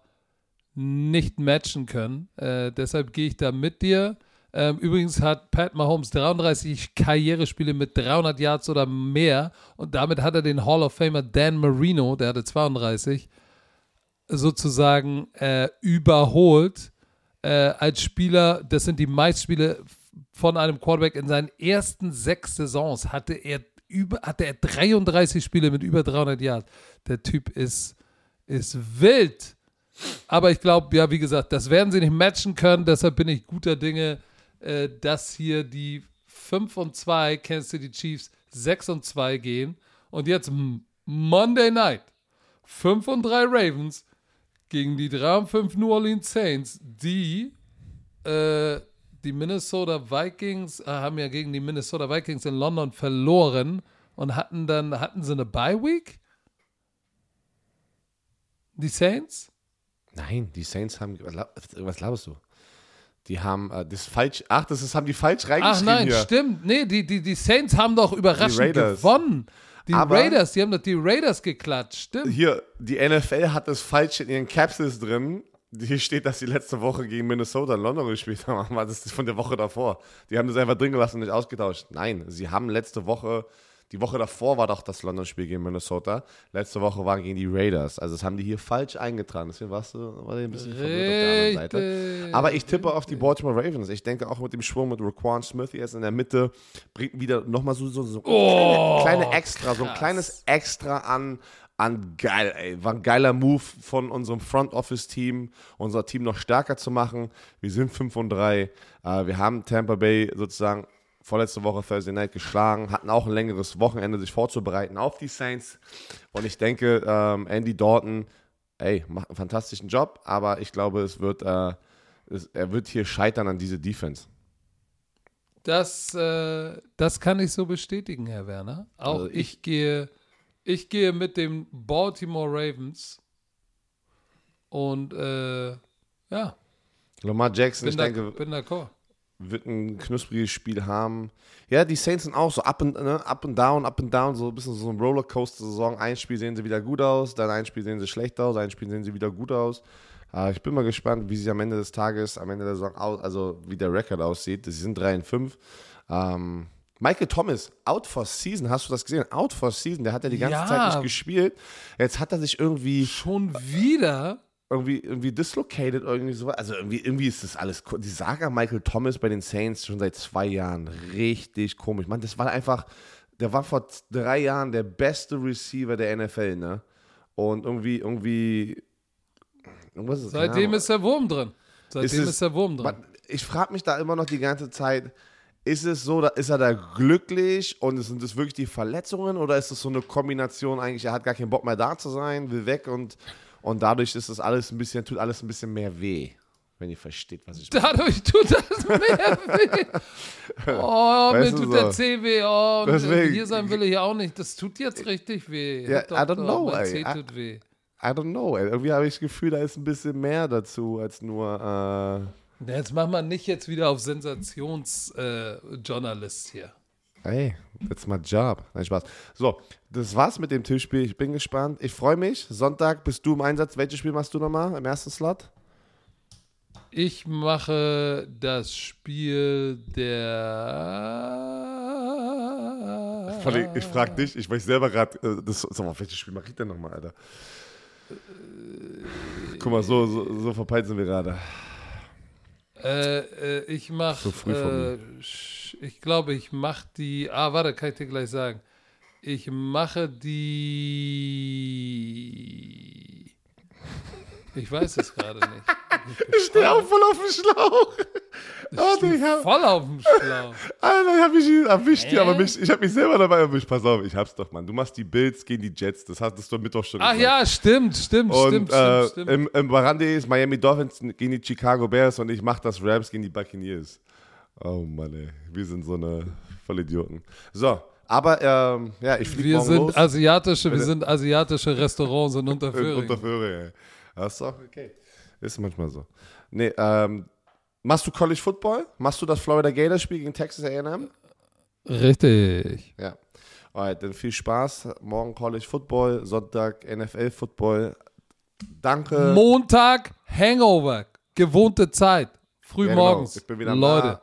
nicht matchen können. Äh, deshalb gehe ich da mit dir. Ähm, übrigens hat Pat Mahomes 33 Karrierespiele mit 300 Yards oder mehr und damit hat er den Hall of Famer Dan Marino, der hatte 32, sozusagen äh, überholt äh, als Spieler. Das sind die Meistspiele von einem Quarterback in seinen ersten sechs Saisons hatte er über, hatte er 33 Spiele mit über 300 Yards. Der Typ ist, ist wild. Aber ich glaube, ja, wie gesagt, das werden sie nicht matchen können. Deshalb bin ich guter Dinge, äh, dass hier die 5 und 2 Kansas City Chiefs 6 und 2 gehen. Und jetzt Monday Night 5 und 3 Ravens gegen die 3 und 5 New Orleans Saints, die äh, die Minnesota Vikings äh, haben ja gegen die Minnesota Vikings in London verloren und hatten dann hatten sie eine Bye Week. Die Saints? Nein, die Saints haben. Was la- was laberst du? Die haben äh, das falsch. Ach, das ist, haben die falsch Ach reingeschrieben nein, hier. stimmt. Nee, die, die, die Saints haben doch überraschend Raiders. gewonnen. Die Aber- Raiders, die haben doch die Raiders geklatscht, stimmt. Hier, die NFL hat das falsch in ihren Capsules drin. Hier steht, dass sie letzte Woche gegen Minnesota in London gespielt haben. [laughs] Aber das ist von der Woche davor. Die haben das einfach drin gelassen und nicht ausgetauscht. Nein, sie haben letzte Woche, die Woche davor war doch das London-Spiel gegen Minnesota. Letzte Woche war gegen die Raiders. Also das haben die hier falsch eingetragen. Deswegen warst du war ein bisschen verwirrt auf der anderen Seite. Aber ich tippe auf die Baltimore Ravens. Ich denke auch mit dem Schwung mit Raquan Smith jetzt in der Mitte bringt wieder nochmal so, so, so Oh, kleine, kleine Extra, so ein krass. kleines Extra an, an geil, ey. War ein geiler Move von unserem Front Office Team, unser Team noch stärker zu machen. Wir sind 5 und 3. Äh, wir haben Tampa Bay sozusagen vorletzte Woche Thursday Night geschlagen, hatten auch ein längeres Wochenende, sich vorzubereiten auf die Saints. Und ich denke, ähm, Andy Dalton, ey, macht einen fantastischen Job, aber ich glaube, es wird, äh, es, er wird hier scheitern an diese Defense. Das, äh, das kann ich so bestätigen, Herr Werner. Auch Also ich, ich- gehe, ich gehe mit dem Baltimore Ravens. Und äh, ja, Lamar Jackson, bin, ich da, denke, bin d'accord. Wird ein knuspriges Spiel haben. Ja, die Saints sind auch so up and, ne, up and down, up and down, so ein bisschen so ein Rollercoaster-Saison. Ein Spiel sehen sie wieder gut aus, dann ein Spiel sehen sie schlecht aus, ein Spiel sehen sie wieder gut aus. Äh, ich bin mal gespannt, wie sie am Ende des Tages, am Ende der Saison, aus, also wie der Rekord aussieht. Sie sind 3 und 5. Ähm, Michael Thomas, out for season, hast du das gesehen? Out for season, der hat ja die ganze Ja. Zeit nicht gespielt. Jetzt hat er sich irgendwie Schon wieder? Irgendwie, irgendwie dislocated, irgendwie so. Also irgendwie, irgendwie ist das alles. Die Saga Michael Thomas bei den Saints schon seit zwei Jahren richtig komisch. Man, das war einfach, der war vor drei Jahren der beste Receiver der NFL, ne? Und irgendwie, irgendwie. Ist, Seitdem ist der Wurm drin. Seitdem ist, es- der Wurm drin. Man, ich frage mich da immer noch die ganze Zeit, ist es so, da, ist er da glücklich und sind das wirklich die Verletzungen oder ist es so eine Kombination eigentlich, er hat gar keinen Bock mehr da zu sein, will weg und, und dadurch ist das alles ein bisschen, tut alles ein bisschen mehr weh, wenn ihr versteht, was ich meine. Dadurch tut das mehr weh. [laughs] Oh, Weißt mir tut so. der Zeh weh. Oh, Deswegen- hier sein will ich auch nicht. Das tut jetzt richtig weh. Ja, Herr I don't Doktor, know, Mein. Zeh I- tut weh. I don't know, ey. irgendwie habe ich das Gefühl, da ist ein bisschen mehr dazu als nur, äh, Jetzt machen wir nicht jetzt wieder auf Sensationsjournalist äh, hier. Hey, that's my job. Nein, Spaß. So, das war's mit dem Tischspiel. Ich bin gespannt. Ich freue mich. Sonntag bist du im Einsatz. Welches Spiel machst du nochmal im ersten Slot? Ich mache das Spiel der. Ich frage dich, ich weiß selber gerade, sag mal, welches Spiel mache ich denn nochmal, Alter? Guck mal, so, so, so verpeilt sind wir gerade. Äh, äh, ich mache. So früh äh, ich glaube, ich mache die. Ah, warte, kann ich dir gleich sagen. Ich mache die. Ich weiß es gerade nicht. [laughs] Ich stehe auch voll auf dem Schlauch. Ich hab, Voll auf dem Schlauch. Alter, ich hab mich erwischt hier, Hä? aber mich, ich habe mich selber dabei erwischt. Pass auf, ich hab's doch, Mann. Du machst die Bills gegen die Jets. Das hattest du am Mittwoch schon Ach gesagt. ja, stimmt, stimmt, Und stimmt, äh, stimmt, stimmt. Im, im Barandi ist Miami Dolphins gegen die Chicago Bears und ich mache das Rams gegen die Buccaneers. Oh Mann, ey. Wir sind so eine Vollidioten. So, aber ähm, ja, ich fliege Wir morgen sind los. asiatische, wir sind asiatische Restaurants in Unterföhring. Unter Föhring, ey. Das ist doch okay. Ist manchmal so. Nee, ähm, machst du College Football? Machst du das Florida Gators Spiel gegen Texas A&M? Richtig. Ja. Alright, dann viel Spaß. Morgen College Football, Sonntag NFL Football. Danke. Montag Hangover, gewohnte Zeit, früh Ja, genau. morgens. Ich bin wieder am Leute, Da.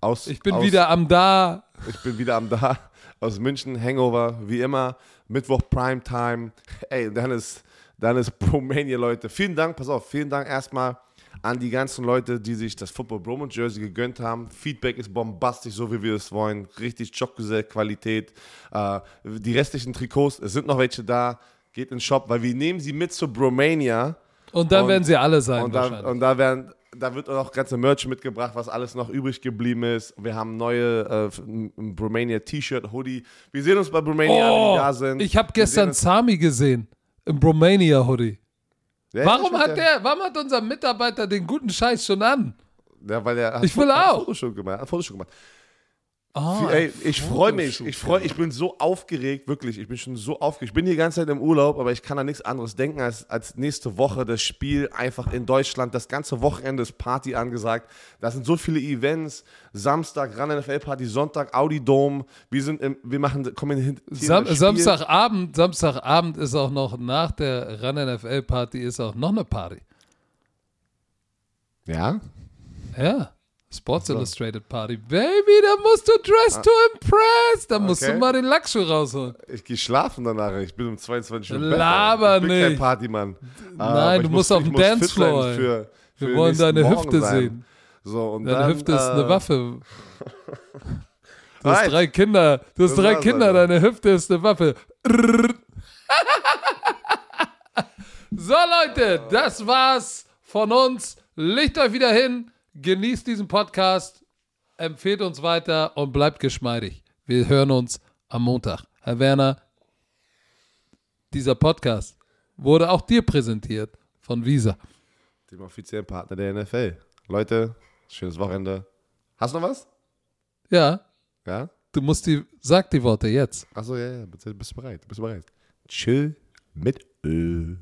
Aus, ich bin aus, wieder am da. Ich bin wieder am da. Aus München, Hangover, wie immer. Mittwoch Primetime. Ey, dann ist, dann ist Promania, Leute. Vielen Dank, pass auf, vielen Dank erstmal an die ganzen Leute, die sich das Football Bromance Jersey gegönnt haben. Feedback ist bombastisch, so wie wir es wollen. Richtig Jobgesell-Qualität. Äh, die restlichen Trikots, es sind noch welche da. Geht in den Shop, weil wir nehmen sie mit zur Bromania. Und dann Und- werden sie alle sein Und da, wahrscheinlich. und da werden, da wird auch ganze Merch mitgebracht, was alles noch übrig geblieben ist. Wir haben neue äh, Bromania T-Shirt, Hoodie. Wir sehen uns bei Bromania, alle, oh, die da sind. ich habe Wir gestern Sami gesehen im Bromania Hoodie. Ja, Warum hat der, warum hat unser Mitarbeiter den guten Scheiß schon an? Ja, weil er hat Ich will Fo- hat auch. Fotoshoot gemacht. Hat Fotoshoot gemacht. Oh, Ey, ich freue mich. Ich freue, ich bin so aufgeregt, wirklich. Ich bin schon so aufgeregt. Ich bin die ganze Zeit im Urlaub, aber ich kann an nichts anderes denken als, als nächste Woche das Spiel einfach in Deutschland. Das ganze Wochenende ist Party angesagt. Da sind so viele Events. Samstag Run NFL Party, Sonntag Audi Dome. Wir sind im, wir machen, kommen hin. Sam Samstagabend, Samstagabend ist auch noch nach der Run NFL Party ist auch noch eine Party. Ja. Ja. Sports Illustrated Party. Baby, da musst du dress to impress. Da musst Ah. Okay. du mal den Lackschuh rausholen. Ich gehe schlafen danach. Ich bin um 22 Uhr im Laber Ich bin kein nicht. Partymann. Nein, Aber du musst muss- auf dem Dancefloor. Für, für Wir wollen deine Morgen Hüfte sein. sehen. So, und Deine dann, Hüfte ist äh, eine Waffe. Du hast drei Kinder. Du hast Das drei Kinder, Alter. deine Hüfte ist eine Waffe. [laughs] so, Leute, das war's von uns. Legt euch wieder hin, genießt diesen Podcast, empfehlt uns weiter und bleibt geschmeidig. Wir hören uns am Montag. Herr Werner, dieser Podcast wurde auch dir präsentiert von Visa. dem offiziellen Partner der NFL. Leute, schönes Wochenende. Hast du noch was? Ja, Ja? du musst die, sag die Worte jetzt. Achso, ja, ja, bist, du bereit? Bist du bereit? Chill mit Ö.